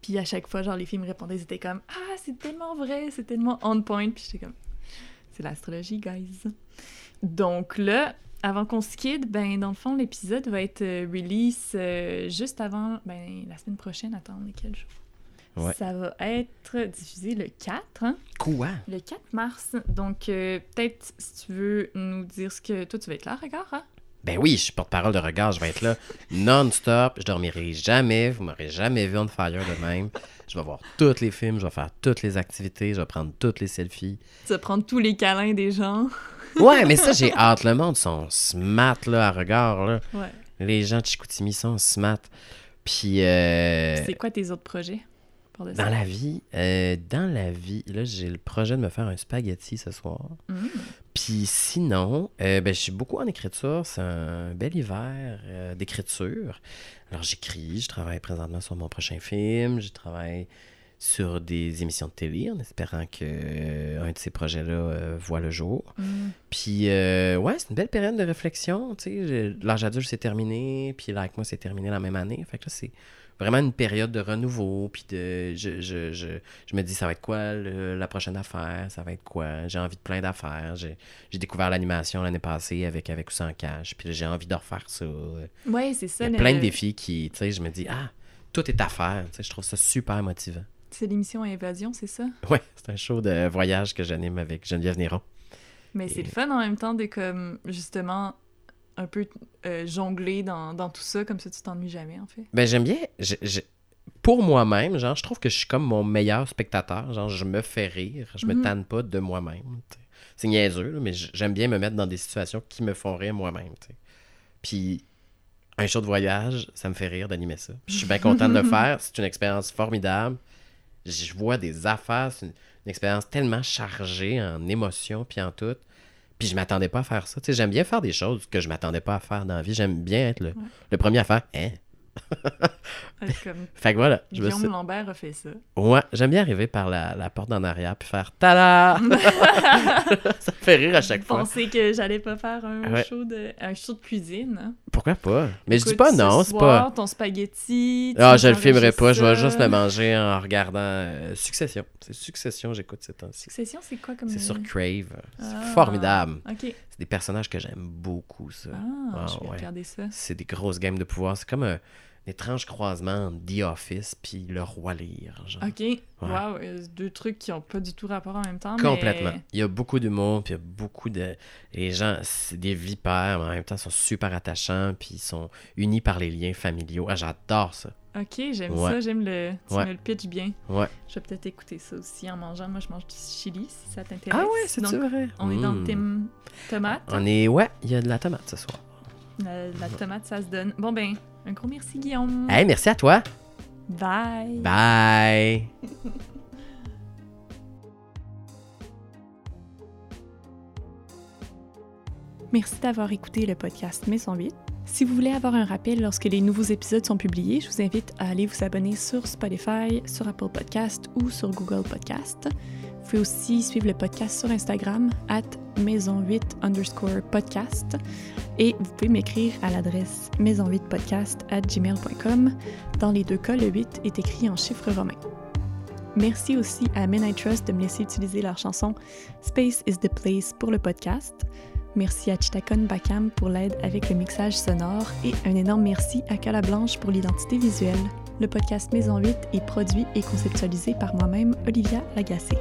Puis, à chaque fois, genre, les filles me répondaient, ils étaient comme « Ah, c'est tellement vrai, c'est tellement on point. » Puis, j'étais comme « C'est l'astrologie, guys. » Donc là, avant qu'on se quitte, ben, dans le fond, l'épisode va être euh, release euh, juste avant, ben, la semaine prochaine. Attends, on est quel jour? Ouais. Ça va être diffusé le 4, hein? Quoi? Le 4 mars. Donc, euh, peut-être, si tu veux nous dire ce que... Toi, tu vas être là, regarde, hein? Ben oui, je suis porte-parole de regard, je vais être là non-stop, je dormirai jamais, vous m'aurez jamais vu on fire de même. Je vais voir tous les films, je vais faire toutes les activités, je vais prendre toutes les selfies. Tu vas prendre tous les câlins des gens. Ouais, mais ça, j'ai hâte. Le monde sont smart, là, à regard, là. Ouais. Les gens de Chicoutimi sont smart. Puis, euh, C'est quoi tes autres projets? Pour de dans la vie, euh, dans la vie, là, j'ai le projet de me faire un spaghetti ce soir. Mm. Puis sinon, euh, ben, je suis beaucoup en écriture. C'est un bel hiver euh, d'écriture. Alors j'écris, je travaille présentement sur mon prochain film, je travaille sur des émissions de télé en espérant que euh, un de ces projets-là euh, voit le jour. Mm. Puis euh, ouais, c'est une belle période de réflexion. Tu sais, J'ai- l'âge adulte c'est terminé, puis là avec moi c'est terminé la même année. Fait que là c'est vraiment une période de renouveau. Puis de, je, je, je, je me dis ça va être quoi le- la prochaine affaire, ça va être quoi? J'ai envie de plein d'affaires. J'ai j'ai découvert l'animation l'année passée avec avec ou sans cash. Puis j'ai envie de refaire ça. Ouais, c'est Il ça. y a le- plein de défis qui, tu sais, je me dis ah tout est à faire. Tu sais, je trouve ça super motivant. C'est l'émission Invasion, c'est ça? Ouais, c'est un show de voyage que j'anime avec Geneviève Néron. Mais c'est le fun en même temps de comme justement un peu euh, jongler dans, dans tout ça, comme ça tu t'ennuies jamais en fait? Ben, j'aime bien. je- je- pour moi-même, genre, je trouve que je suis comme mon meilleur spectateur. Genre, je me fais rire. Je me Mhm. tanne pas de moi-même. C'est niaiseux, là, mais j'aime bien me mettre dans des situations qui me font rire moi-même. Puis, un show de voyage, ça me fait rire d'animer ça. Puis, je suis bien content de le faire. C'est une expérience formidable. Je vois des affaires. C'est une, une expérience tellement chargée en émotions puis en tout. Puis je m'attendais pas à faire ça. Tu sais, j'aime bien faire des choses que je m'attendais pas à faire dans la vie. J'aime bien être le, le premier à faire. Hein? Comme Fait que voilà. Je me Guillaume suis- Lambert a fait ça. Ouais, j'aime bien arriver par la, la porte d'en arrière puis faire tada! ça me fait rire à chaque fois. Penser que j'allais pas faire un, Ouais. show de, un show de cuisine. hein. Pourquoi pas? Mais je dis pas non, c'est pas. ton spaghetti. Ah, je le filmerai pas, je vais juste le manger en regardant euh, Succession. C'est Succession, j'écoute ces temps-ci. Succession, c'est quoi comme. C'est sur euh, Crave. C'est Ah. formidable. Ok. C'est des personnages que j'aime beaucoup, ça. Ah, Ah, je vais ouais. regarder ça. C'est des grosses games de pouvoir. C'est comme un, un étrange croisement entre The Office puis Le Roi Lire. Genre. Ok. Wow, euh, deux trucs qui ont pas du tout rapport en même temps. Complètement. Mais... Il y a beaucoup d'humour, puis il y a beaucoup de... Les gens, c'est des vipères, mais en même temps, ils sont super attachants, puis ils sont unis par les liens familiaux. Ah, j'adore ça. Ok, j'aime Ouais. ça, j'aime le. Tu Ouais. me le pitch bien. Ouais. Je vais peut-être écouter ça aussi en mangeant. Moi, je mange du chili si ça t'intéresse. Ah ouais, c'est vrai? On est dans le Mm. team tomate. On est... Ouais, il y a de la tomate ce soir. La, la tomate, ça se donne. Bon, ben, un gros merci, Guillaume. Hey, merci à toi. Bye. Bye. Merci d'avoir écouté le podcast Maison 8. Si vous voulez avoir un rappel lorsque les nouveaux épisodes sont publiés, je vous invite à aller vous abonner sur Spotify, sur Apple Podcast ou sur Google Podcast. Vous pouvez aussi suivre le podcast sur Instagram, at maison8 underscore podcast. Et vous pouvez m'écrire à l'adresse maison8podcast at gmail.com. Dans les deux cas, le 8 est écrit en chiffres romains. Merci aussi à Men I Trust de me laisser utiliser leur chanson Space is the Place pour le podcast. Merci à Chitakon Bakam pour l'aide avec le mixage sonore et un énorme merci à Cala Blanche pour l'identité visuelle. Le podcast Maison 8 est produit et conceptualisé par moi-même, Olivia Lagacé.